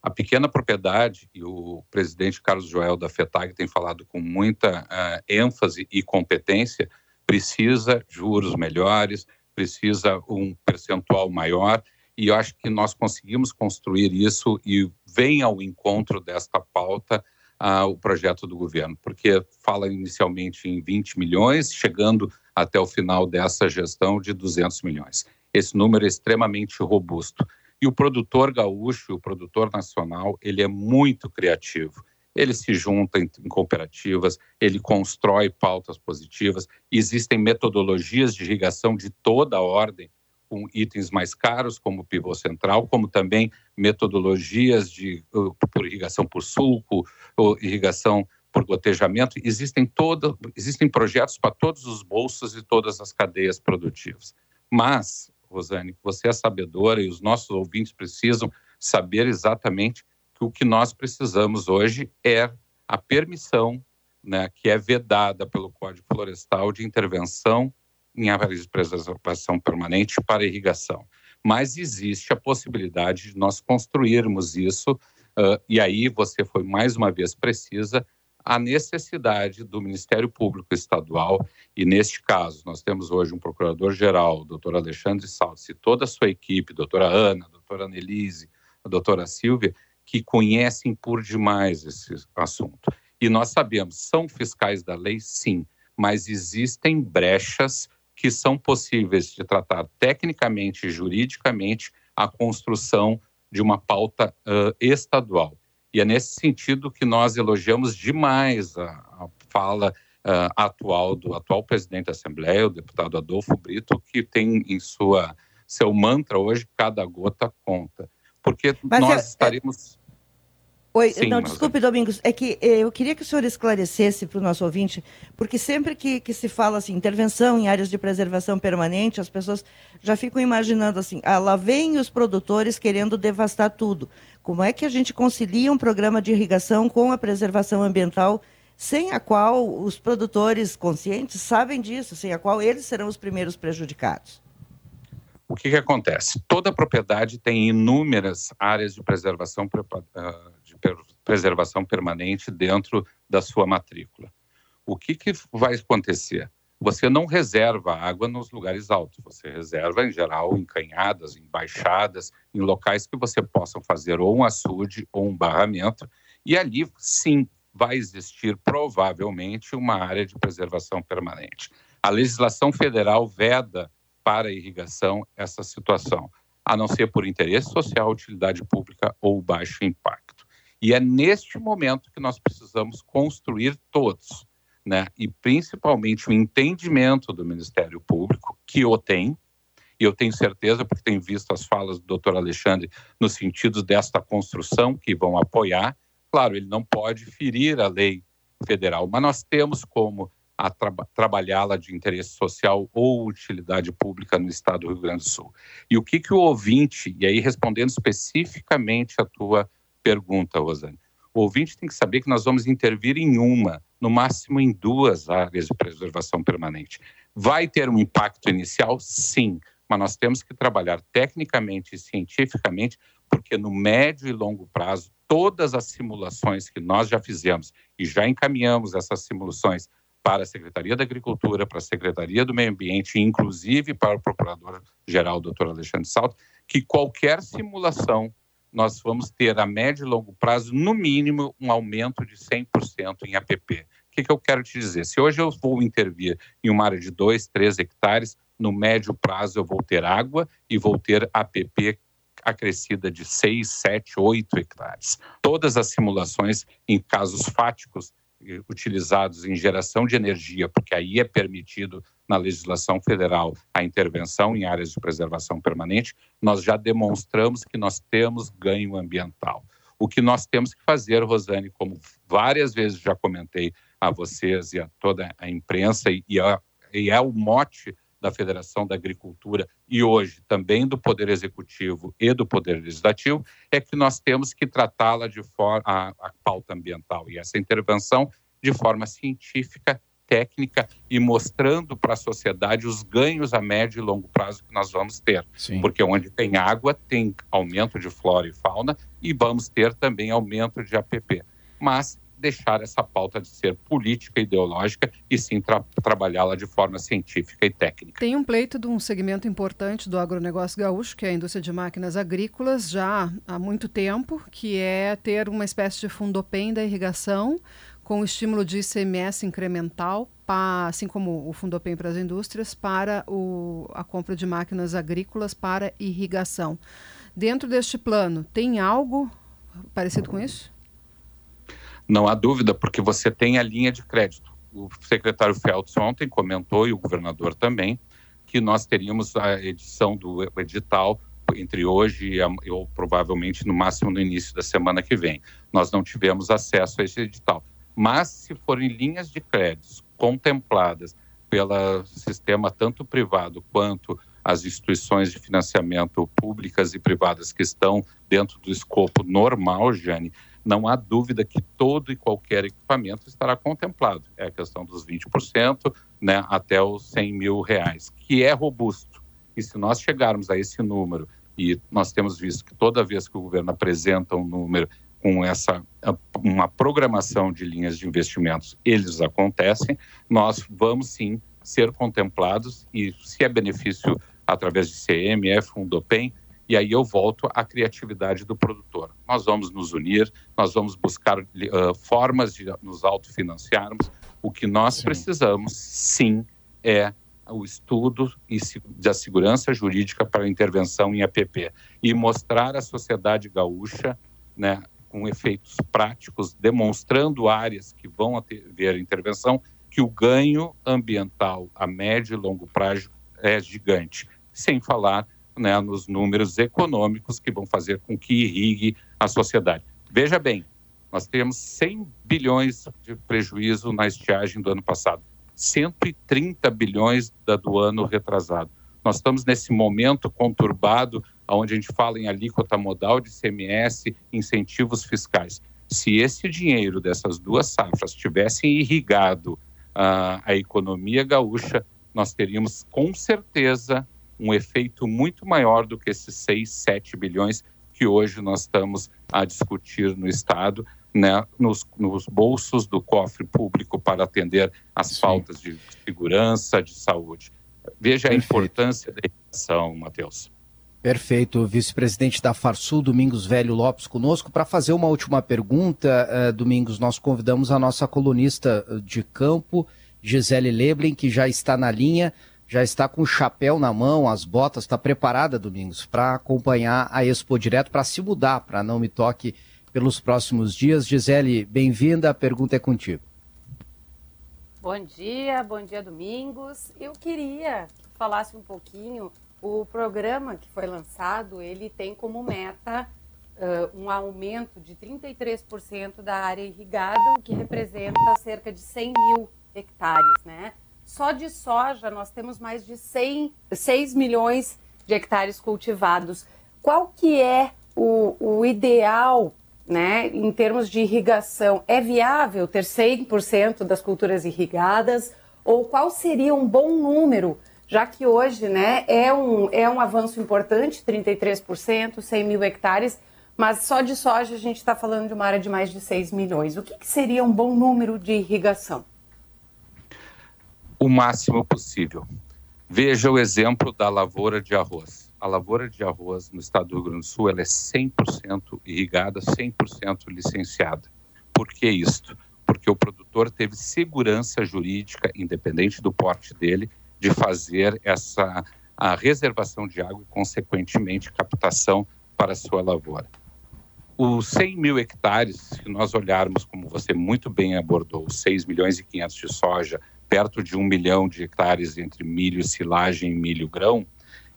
A pequena propriedade, e o presidente Carlos Joel da FETAG tem falado com muita uh, ênfase e competência, precisa juros melhores, precisa um percentual maior, e eu acho que nós conseguimos construir isso e vem ao encontro desta pauta uh, o projeto do governo, porque fala inicialmente em 20 milhões, chegando até o final dessa gestão de 200 milhões. Esse número é extremamente robusto. E o produtor gaúcho, o produtor nacional, ele é muito criativo. Ele se junta em, em cooperativas, ele constrói pautas positivas. Existem metodologias de irrigação de toda a ordem, com itens mais caros, como o pivô central, como também metodologias de uh, por irrigação por sulco, ou irrigação por gotejamento, existem, todo, existem projetos para todos os bolsos e todas as cadeias produtivas. Mas, Rosane, você é sabedora e os nossos ouvintes precisam saber exatamente que o que nós precisamos hoje é a permissão, né, que é vedada pelo Código Florestal de intervenção em áreas de preservação permanente para irrigação. Mas existe a possibilidade de nós construirmos isso, uh, e aí você foi mais uma vez precisa, a necessidade do Ministério Público Estadual, e neste caso nós temos hoje um procurador-geral, doutor Alexandre Salles, e toda a sua equipe, doutora Ana, doutora Annelise, a doutora Silvia, que conhecem por demais esse assunto. E nós sabemos, são fiscais da lei, sim, mas existem brechas que são possíveis de tratar tecnicamente e juridicamente a construção de uma pauta uh, estadual. E é nesse sentido que nós elogiamos demais a, a fala uh, atual do atual presidente da Assembleia, o deputado Adolfo Brito, que tem em sua seu mantra hoje cada gota conta, porque Mas nós é, é estaremos Oi, Sim, não, desculpe, Domingos, é que eh, eu queria que o senhor esclarecesse para o nosso ouvinte, porque sempre que, que se fala assim, intervenção em áreas de preservação permanente, as pessoas já ficam imaginando assim, ah, lá vem os produtores querendo devastar tudo. Como é que a gente concilia um programa de irrigação com a preservação ambiental, sem a qual os produtores conscientes sabem disso, sem a qual eles serão os primeiros prejudicados? O que, que acontece? Toda propriedade tem inúmeras áreas de preservação uh, preservação permanente dentro da sua matrícula. O que, que vai acontecer? Você não reserva água nos lugares altos, você reserva, em geral, em canhadas, em baixadas, em locais que você possa fazer ou um açude ou um barramento, e ali, sim, vai existir provavelmente uma área de preservação permanente. A legislação federal veda para a irrigação essa situação, a não ser por interesse social, utilidade pública ou baixo impacto. E é neste momento que nós precisamos construir todos, né? E principalmente o entendimento do Ministério Público, que o tem, e eu tenho certeza, porque tenho visto as falas do doutor Alexandre no sentido desta construção que vão apoiar. Claro, ele não pode ferir a lei federal, mas nós temos como tra trabalhá-la de interesse social ou utilidade pública no estado do Rio Grande do Sul. E o que, que o ouvinte, e aí respondendo especificamente a tua pergunta, Rosane. O ouvinte tem que saber que nós vamos intervir em uma, no máximo em duas áreas de preservação permanente. Vai ter um impacto inicial? Sim, mas nós temos que trabalhar tecnicamente e cientificamente, porque no médio e longo prazo, todas as simulações que nós já fizemos e já encaminhamos essas simulações para a Secretaria da Agricultura, para a Secretaria do Meio Ambiente, inclusive para o Procurador-Geral, doutor Alexandre Salto, que qualquer simulação nós vamos ter a médio e longo prazo, no mínimo, um aumento de 100% em APP. O que, que eu quero te dizer? Se hoje eu vou intervir em uma área de 2, 3 hectares, no médio prazo eu vou ter água e vou ter APP acrescida de 6, 7, 8 hectares. Todas as simulações em casos fáticos eh, utilizados em geração de energia, porque aí é permitido na legislação federal a intervenção em áreas de preservação permanente, nós já demonstramos que nós temos ganho ambiental. O que nós temos que fazer, Rosane, como várias vezes já comentei a vocês e a toda a imprensa, e, a, e é o mote da Federação da Agricultura e hoje também do Poder Executivo e do Poder Legislativo, é que nós temos que tratá-la de forma a, a pauta ambiental e essa intervenção de forma científica, técnica e mostrando para a sociedade os ganhos a médio e longo prazo que nós vamos ter. Sim. Porque onde tem água, tem aumento de flora e fauna e vamos ter também aumento de APP. Mas deixar essa pauta de ser política e ideológica e sim tra trabalhá-la de forma científica e técnica. Tem um pleito de um segmento importante do agronegócio gaúcho, que é a indústria de máquinas agrícolas, já há muito tempo, que é ter uma espécie de fundopem da irrigação com o estímulo de ICMS incremental, assim como o Fundopem para as indústrias, para o, a compra de máquinas agrícolas para irrigação. Dentro deste plano, tem algo parecido com isso? Não há dúvida, porque você tem a linha de crédito. O secretário Feltz ontem comentou, e o governador também, que nós teríamos a edição do edital entre hoje e ou provavelmente no máximo no início da semana que vem. Nós não tivemos acesso a esse edital. Mas se forem linhas de créditos contempladas pelo sistema tanto privado quanto as instituições de financiamento públicas e privadas que estão dentro do escopo normal, Jane, não há dúvida que todo e qualquer equipamento estará contemplado. É a questão dos 20%, né, até os 100 mil reais, que é robusto. E se nós chegarmos a esse número, e nós temos visto que toda vez que o governo apresenta um número com essa uma programação de linhas de investimentos, eles acontecem, nós vamos sim ser contemplados e se é benefício através de CM, Fundopem, e aí eu volto à criatividade do produtor. Nós vamos nos unir, nós vamos buscar uh, formas de nos autofinanciarmos. O que nós sim. precisamos, sim, é o estudo da segurança jurídica para a intervenção em APP e mostrar à sociedade gaúcha, né, com efeitos práticos, demonstrando áreas que vão haver intervenção, que o ganho ambiental a médio e longo prazo é gigante, sem falar né, nos números econômicos que vão fazer com que irrigue a sociedade. Veja bem, nós temos 100 bilhões de prejuízo na estiagem do ano passado, 130 bilhões da do ano retrasado. Nós estamos nesse momento conturbado, onde a gente fala em alíquota modal de CMS, incentivos fiscais. Se esse dinheiro dessas duas safras tivessem irrigado uh, a economia gaúcha, nós teríamos com certeza um efeito muito maior do que esses 6, 7 bilhões que hoje nós estamos a discutir no Estado, né, nos, nos bolsos do cofre público para atender as Sim. faltas de segurança, de saúde. Veja Perfeito. a importância da educação, Matheus. Perfeito. Vice-presidente da Farsul, Domingos Velho Lopes, conosco. Para fazer uma última pergunta, uh, Domingos, nós convidamos a nossa colunista de campo, Gisele Leblin, que já está na linha já está com o chapéu na mão, as botas, está preparada, Domingos, para acompanhar a Expo Direto, para se mudar, para não me toque pelos próximos dias. Gisele, bem-vinda, a pergunta é contigo. Bom dia, bom dia, Domingos. Eu queria que falasse um pouquinho, o programa que foi lançado, ele tem como meta uh, um aumento de 33% da área irrigada, o que representa cerca de 100 mil hectares, né? Só de soja nós temos mais de 100, 6 milhões de hectares cultivados. Qual que é o, o ideal né, em termos de irrigação? É viável ter 100% das culturas irrigadas? Ou qual seria um bom número, já que hoje né, é, um, é um avanço importante, 33%, 100 mil hectares, mas só de soja a gente está falando de uma área de mais de 6 milhões. O que, que seria um bom número de irrigação? o máximo possível. Veja o exemplo da lavoura de arroz. a lavoura de arroz no estado do Rio Grande do Sul ela é 100% irrigada, 100% licenciada. Por que isto? Porque o produtor teve segurança jurídica, independente do porte dele, de fazer essa a reservação de água e, consequentemente, captação para a sua lavoura. Os 100 mil hectares, se nós olharmos, como você muito bem abordou, 6 milhões e 500 de soja, perto de um milhão de hectares entre milho, silagem e milho grão,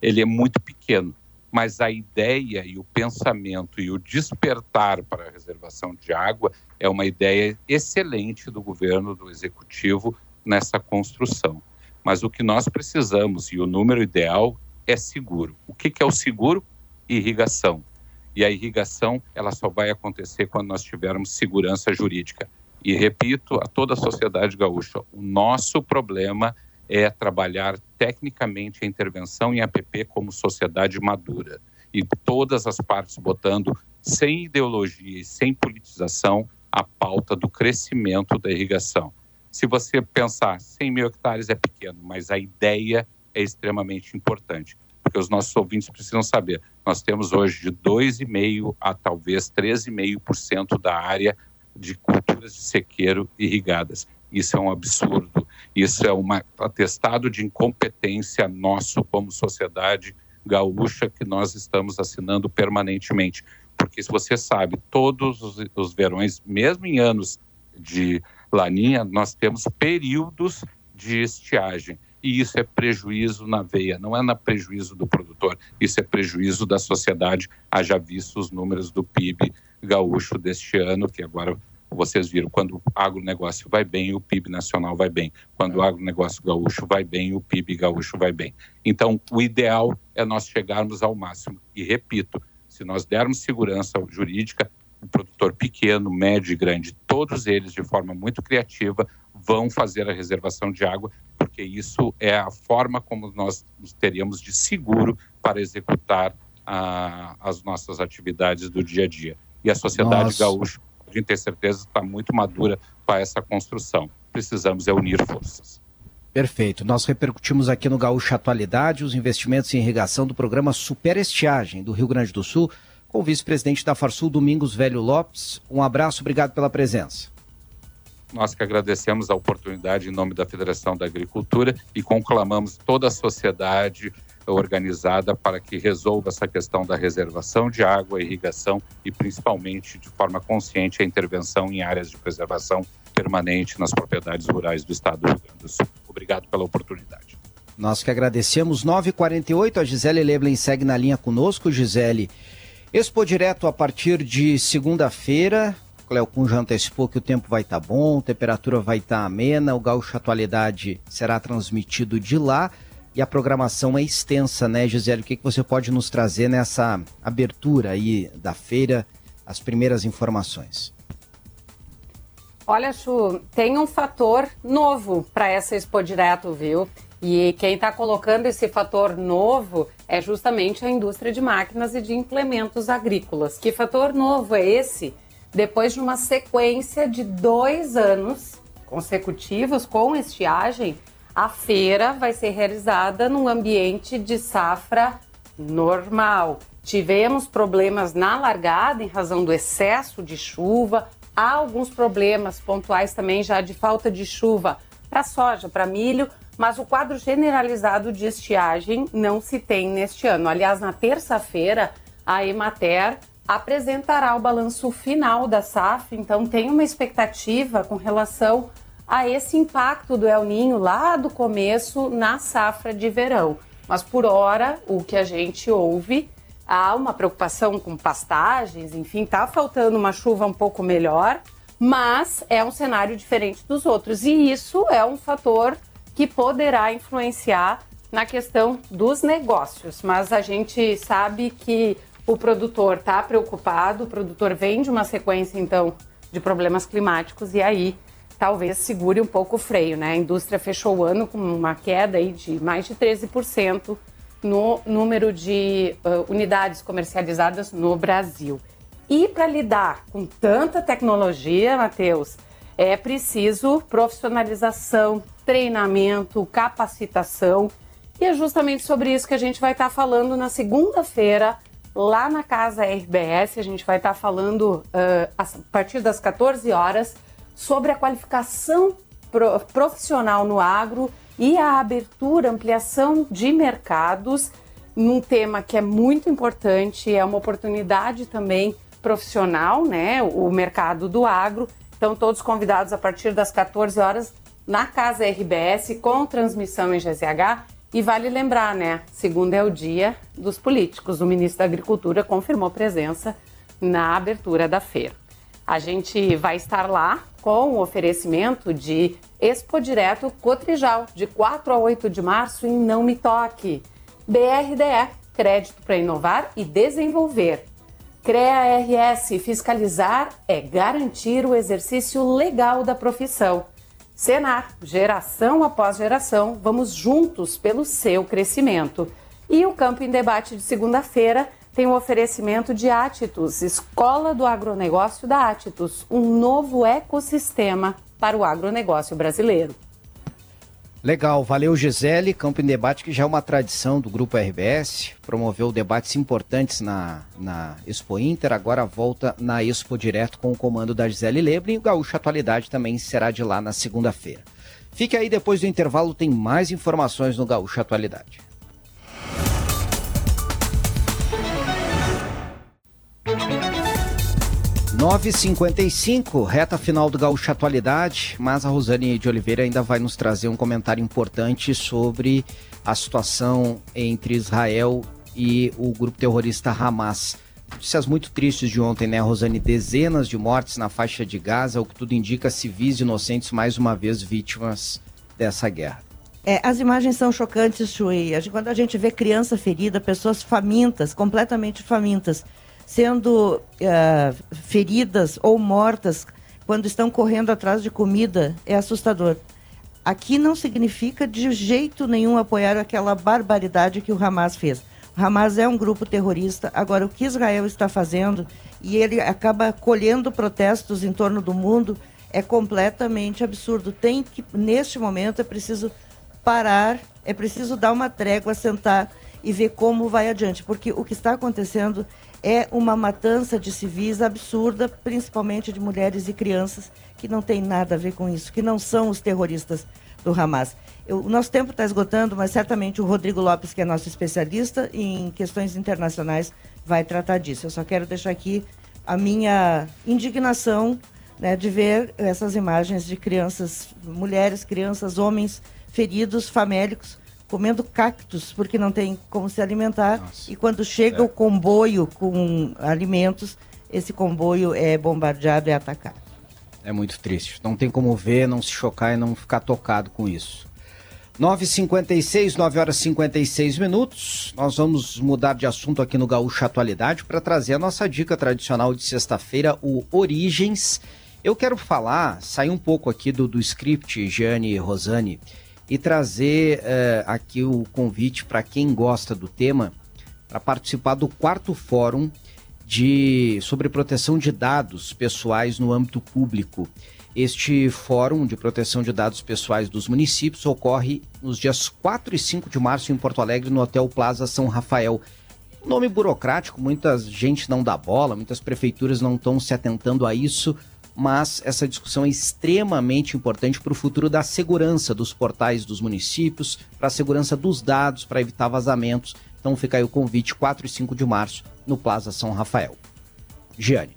ele é muito pequeno. Mas a ideia e o pensamento e o despertar para a reservação de água é uma ideia excelente do governo, do executivo, nessa construção. Mas o que nós precisamos, e o número ideal, é seguro. O que, que é o seguro? Irrigação. E a irrigação, ela só vai acontecer quando nós tivermos segurança jurídica. E repito a toda a sociedade gaúcha, o nosso problema é trabalhar tecnicamente a intervenção em APP como sociedade madura. E todas as partes botando, sem ideologia e sem politização, a pauta do crescimento da irrigação. Se você pensar, 100 mil hectares é pequeno, mas a ideia é extremamente importante, porque os nossos ouvintes precisam saber. Nós temos hoje de 2,5% a talvez 13,5% da área de culturas de sequeiro irrigadas. Isso é um absurdo. Isso é um atestado de incompetência nosso como sociedade gaúcha que nós estamos assinando permanentemente. Porque se você sabe, todos os, verões, mesmo em anos de laninha, nós temos períodos de estiagem. E isso é prejuízo na veia, não é na prejuízo do produtor, isso é prejuízo da sociedade. Haja visto os números do PIB gaúcho deste ano, que agora vocês viram, quando o agronegócio vai bem, o PIB nacional vai bem. Quando o agronegócio gaúcho vai bem, o PIB gaúcho vai bem. Então, o ideal é nós chegarmos ao máximo. E repito, se nós dermos segurança jurídica, o produtor pequeno, médio e grande, todos eles de forma muito criativa vão fazer a reservação de água, porque isso é a forma como nós teríamos de seguro para executar as nossas atividades do dia a dia. E a sociedade Nossa. gaúcha, a gente tem certeza, está muito madura para essa construção. Precisamos é unir forças. Perfeito. Nós repercutimos aqui no Gaúcho Atualidade os investimentos em irrigação do programa Super Estiagem do Rio Grande do Sul com o vice-presidente da Farsul, Domingos Velho Lopes. Um abraço, obrigado pela presença. Nós que agradecemos a oportunidade em nome da Federação da Agricultura e conclamamos toda a sociedade organizada para que resolva essa questão da reservação de água, irrigação e principalmente de forma consciente a intervenção em áreas de preservação permanente nas propriedades rurais do estado do Rio Grande do Sul. Obrigado pela oportunidade. Nós que agradecemos. 9h48, a Gisele Leblen segue na linha conosco. Gisele, Expo Direto a partir de segunda-feira. Cleocum já antecipou que o tempo vai estar tá bom, a temperatura vai estar tá amena, o Gaúcho Atualidade será transmitido de lá e a programação é extensa, né, Gisele? O que, que você pode nos trazer nessa abertura aí da feira, as primeiras informações? Olha, Chu, tem um fator novo para essa Expo Direto, viu? E quem está colocando esse fator novo é justamente a indústria de máquinas e de implementos agrícolas. Que fator novo é esse? Depois de uma sequência de dois anos consecutivos com estiagem, a feira vai ser realizada num ambiente de safra normal. Tivemos problemas na largada em razão do excesso de chuva, há alguns problemas pontuais também já de falta de chuva para soja, para milho, mas o quadro generalizado de estiagem não se tem neste ano. Aliás, na terça-feira, a Emater apresentará o balanço final da SAF, então tem uma expectativa com relação a esse impacto do El Ninho lá do começo na safra de verão. Mas por hora, o que a gente ouve, há uma preocupação com pastagens, enfim, tá faltando uma chuva um pouco melhor, mas é um cenário diferente dos outros e isso é um fator que poderá influenciar na questão dos negócios. Mas a gente sabe que o produtor está preocupado, o produtor vem de uma sequência, então, de problemas climáticos e aí talvez segure um pouco o freio, né? A indústria fechou o ano com uma queda aí de mais de 13% no número de uh, unidades comercializadas no Brasil. E para lidar com tanta tecnologia, Matheus, é preciso profissionalização, treinamento, capacitação. E é justamente sobre isso que a gente vai estar falando na segunda-feira, lá na Casa RBS. A gente vai estar falando uh, a partir das 14 horas sobre a qualificação profissional no agro e a abertura, ampliação de mercados, num tema que é muito importante, é uma oportunidade também profissional, né? O mercado do agro. Então, todos convidados a partir das 14 horas na Casa RBS com transmissão em GZH e vale lembrar, né? Segunda é o dia dos políticos. O ministro da Agricultura confirmou presença na abertura da feira. A gente vai estar lá com o oferecimento de Expo Direto Cotrijal, de 4 a 8 de março em Não Me Toque. BRDE, crédito para inovar e desenvolver. CREA-RS, fiscalizar é garantir o exercício legal da profissão. Senar, geração após geração, vamos juntos pelo seu crescimento. E o Campo em Debate de segunda-feira tem o um oferecimento de Atitus, Escola do Agronegócio da Atitus, um novo ecossistema para o agronegócio brasileiro. Legal, valeu Gisele. Campo em Debate, que já é uma tradição do Grupo RBS, promoveu debates importantes na, na Expo Inter, agora volta na Expo Direto com o comando da Gisele Lebre e o Gaúcho Atualidade também será de lá na segunda-feira. Fique aí, depois do intervalo tem mais informações no Gaúcho Atualidade. 9h55, reta final do Gaúcho Atualidade, mas a Rosane de Oliveira ainda vai nos trazer um comentário importante sobre a situação entre Israel e o grupo terrorista Hamas. Notícias muito tristes de ontem, né, Rosane? Dezenas de mortes na faixa de Gaza, o que tudo indica civis inocentes mais uma vez vítimas dessa guerra. É, as imagens são chocantes, Chui. Quando a gente vê criança ferida, pessoas famintas, completamente famintas, sendo uh, feridas ou mortas quando estão correndo atrás de comida é assustador. Aqui não significa de jeito nenhum apoiar aquela barbaridade que o Hamas fez. O Hamas é um grupo terrorista. Agora, o que Israel está fazendo, e ele acaba colhendo protestos em torno do mundo, é completamente absurdo. Tem que, neste momento, é preciso parar, é preciso dar uma trégua, sentar e ver como vai adiante, porque o que está acontecendo é uma matança de civis absurda, principalmente de mulheres e crianças, que não tem nada a ver com isso, que não são os terroristas do Hamas. Eu, o nosso tempo está esgotando, mas certamente o Rodrigo Lopes, que é nosso especialista em questões internacionais, vai tratar disso. Eu só quero deixar aqui a minha indignação né, de ver essas imagens de crianças, mulheres, crianças, homens feridos, famélicos, comendo cactos porque não tem como se alimentar. Nossa. E quando chega é. o comboio com alimentos, esse comboio é bombardeado e atacado. É muito triste. Não tem como ver, não se chocar e não ficar tocado com isso. 9h56, 9 horas e 56 minutos. Nós vamos mudar de assunto aqui no Gaúcho Atualidade para trazer a nossa dica tradicional de sexta-feira, o Origens. Eu quero falar, sair um pouco aqui do, do script, Jane e Rosane, e trazer uh, aqui o convite para quem gosta do tema para participar do quarto fórum de sobre proteção de dados pessoais no âmbito público. Este fórum de proteção de dados pessoais dos municípios ocorre nos dias 4 e 5 de março em Porto Alegre, no Hotel Plaza São Rafael. Nome burocrático, muita gente não dá bola, muitas prefeituras não estão se atentando a isso, mas essa discussão é extremamente importante para o futuro da segurança dos portais dos municípios, para a segurança dos dados, para evitar vazamentos. Então fica aí o convite, 4 e 5 de março, no Plaza São Rafael. Giane.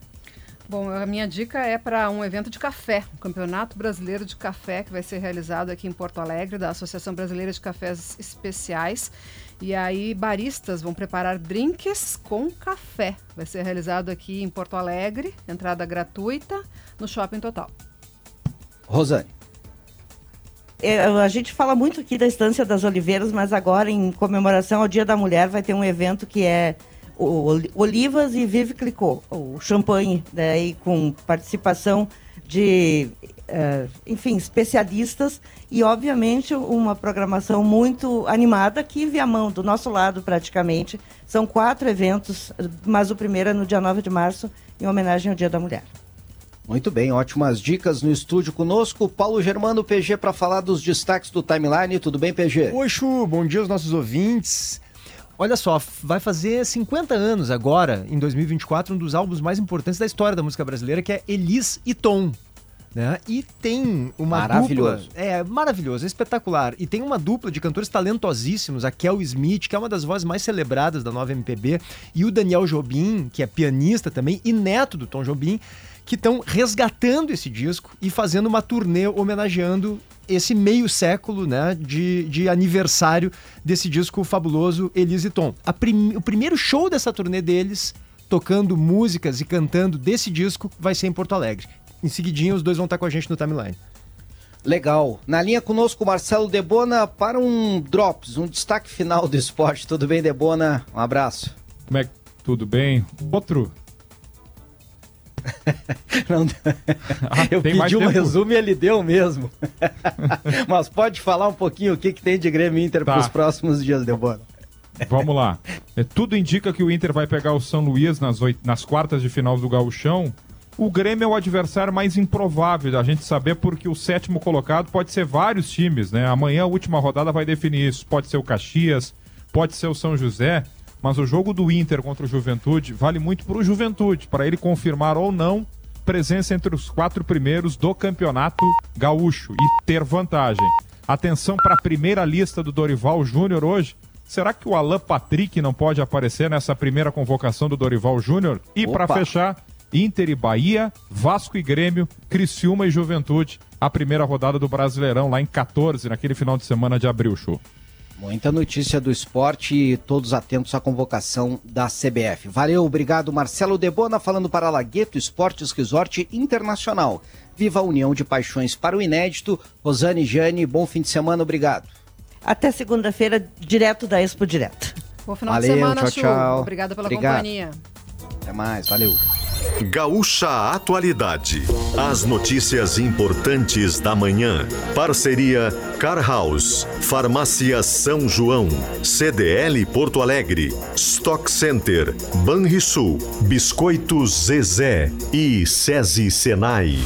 Bom, a minha dica é para um evento de café, o Campeonato Brasileiro de Café, que vai ser realizado aqui em Porto Alegre, da Associação Brasileira de Cafés Especiais. E aí, baristas vão preparar drinks com café. Vai ser realizado aqui em Porto Alegre, entrada gratuita, no Shopping Total. Rosane. É, a gente fala muito aqui da Estância das Oliveiras, mas agora, em comemoração ao Dia da Mulher, vai ter um evento que é o Olivas e Vive Clicô, o champanhe, daí né, com participação de, uh, enfim, especialistas e, obviamente, uma programação muito animada aqui via mão, do nosso lado praticamente. São quatro eventos, mas o primeiro é no dia 9 de março, em homenagem ao Dia da Mulher. Muito bem, ótimas dicas no estúdio conosco. Paulo Germano, PG, para falar dos destaques do timeline. Tudo bem, PG? Oi, Chu, bom dia aos nossos ouvintes. Olha só, vai fazer 50 anos agora, em 2024, um dos álbuns mais importantes da história da música brasileira, que é Elis e Tom. Né? E tem uma maravilhoso. dupla. É, maravilhoso, é espetacular. E tem uma dupla de cantores talentosíssimos, a Kel Smith, que é uma das vozes mais celebradas da nova MPB, e o Daniel Jobim, que é pianista também, e neto do Tom Jobim, que estão resgatando esse disco e fazendo uma turnê homenageando esse meio século né, de, de aniversário desse disco fabuloso Elise Tom. Prim, o primeiro show dessa turnê deles, tocando músicas e cantando desse disco, vai ser em Porto Alegre. Em seguidinho, os dois vão estar com a gente no timeline. Legal. Na linha conosco, Marcelo Debona, para um Drops, um destaque final do esporte. Tudo bem, Debona? Um abraço. Como é que tudo bem? Outro. Não, ah, eu pedi um tempo? resumo e ele deu mesmo. Mas pode falar um pouquinho o que, que tem de Grêmio Inter tá. para os próximos dias, Debona. Vamos lá. É, tudo indica que o Inter vai pegar o São Luís nas, oito, nas quartas de final do Gauchão. O Grêmio é o adversário mais improvável da gente saber, porque o sétimo colocado pode ser vários times, né? Amanhã a última rodada vai definir isso. Pode ser o Caxias, pode ser o São José. Mas o jogo do Inter contra o Juventude vale muito para o Juventude, para ele confirmar ou não presença entre os quatro primeiros do campeonato gaúcho e ter vantagem. Atenção para a primeira lista do Dorival Júnior hoje. Será que o Alan Patrick não pode aparecer nessa primeira convocação do Dorival Júnior? E para fechar, Inter e Bahia, Vasco e Grêmio, Criciúma e Juventude, a primeira rodada do Brasileirão lá em 14, naquele final de semana de abril, show. Muita notícia do esporte e todos atentos à convocação da CBF. Valeu, obrigado Marcelo Debona falando para Lagueto Esportes Resort Internacional. Viva a união de paixões para o inédito. Rosane Jane, bom fim de semana, obrigado. Até segunda-feira, direto da Expo Direto. Bom final valeu, de semana, tchau, Chu. Tchau. Obrigada pela obrigado. companhia. Até mais, valeu. Gaúcha Atualidade. As notícias importantes da manhã. Parceria Car House, Farmácia São João, CDL Porto Alegre, Stock Center, Banrisul, Biscoitos Zezé e SESI Senai.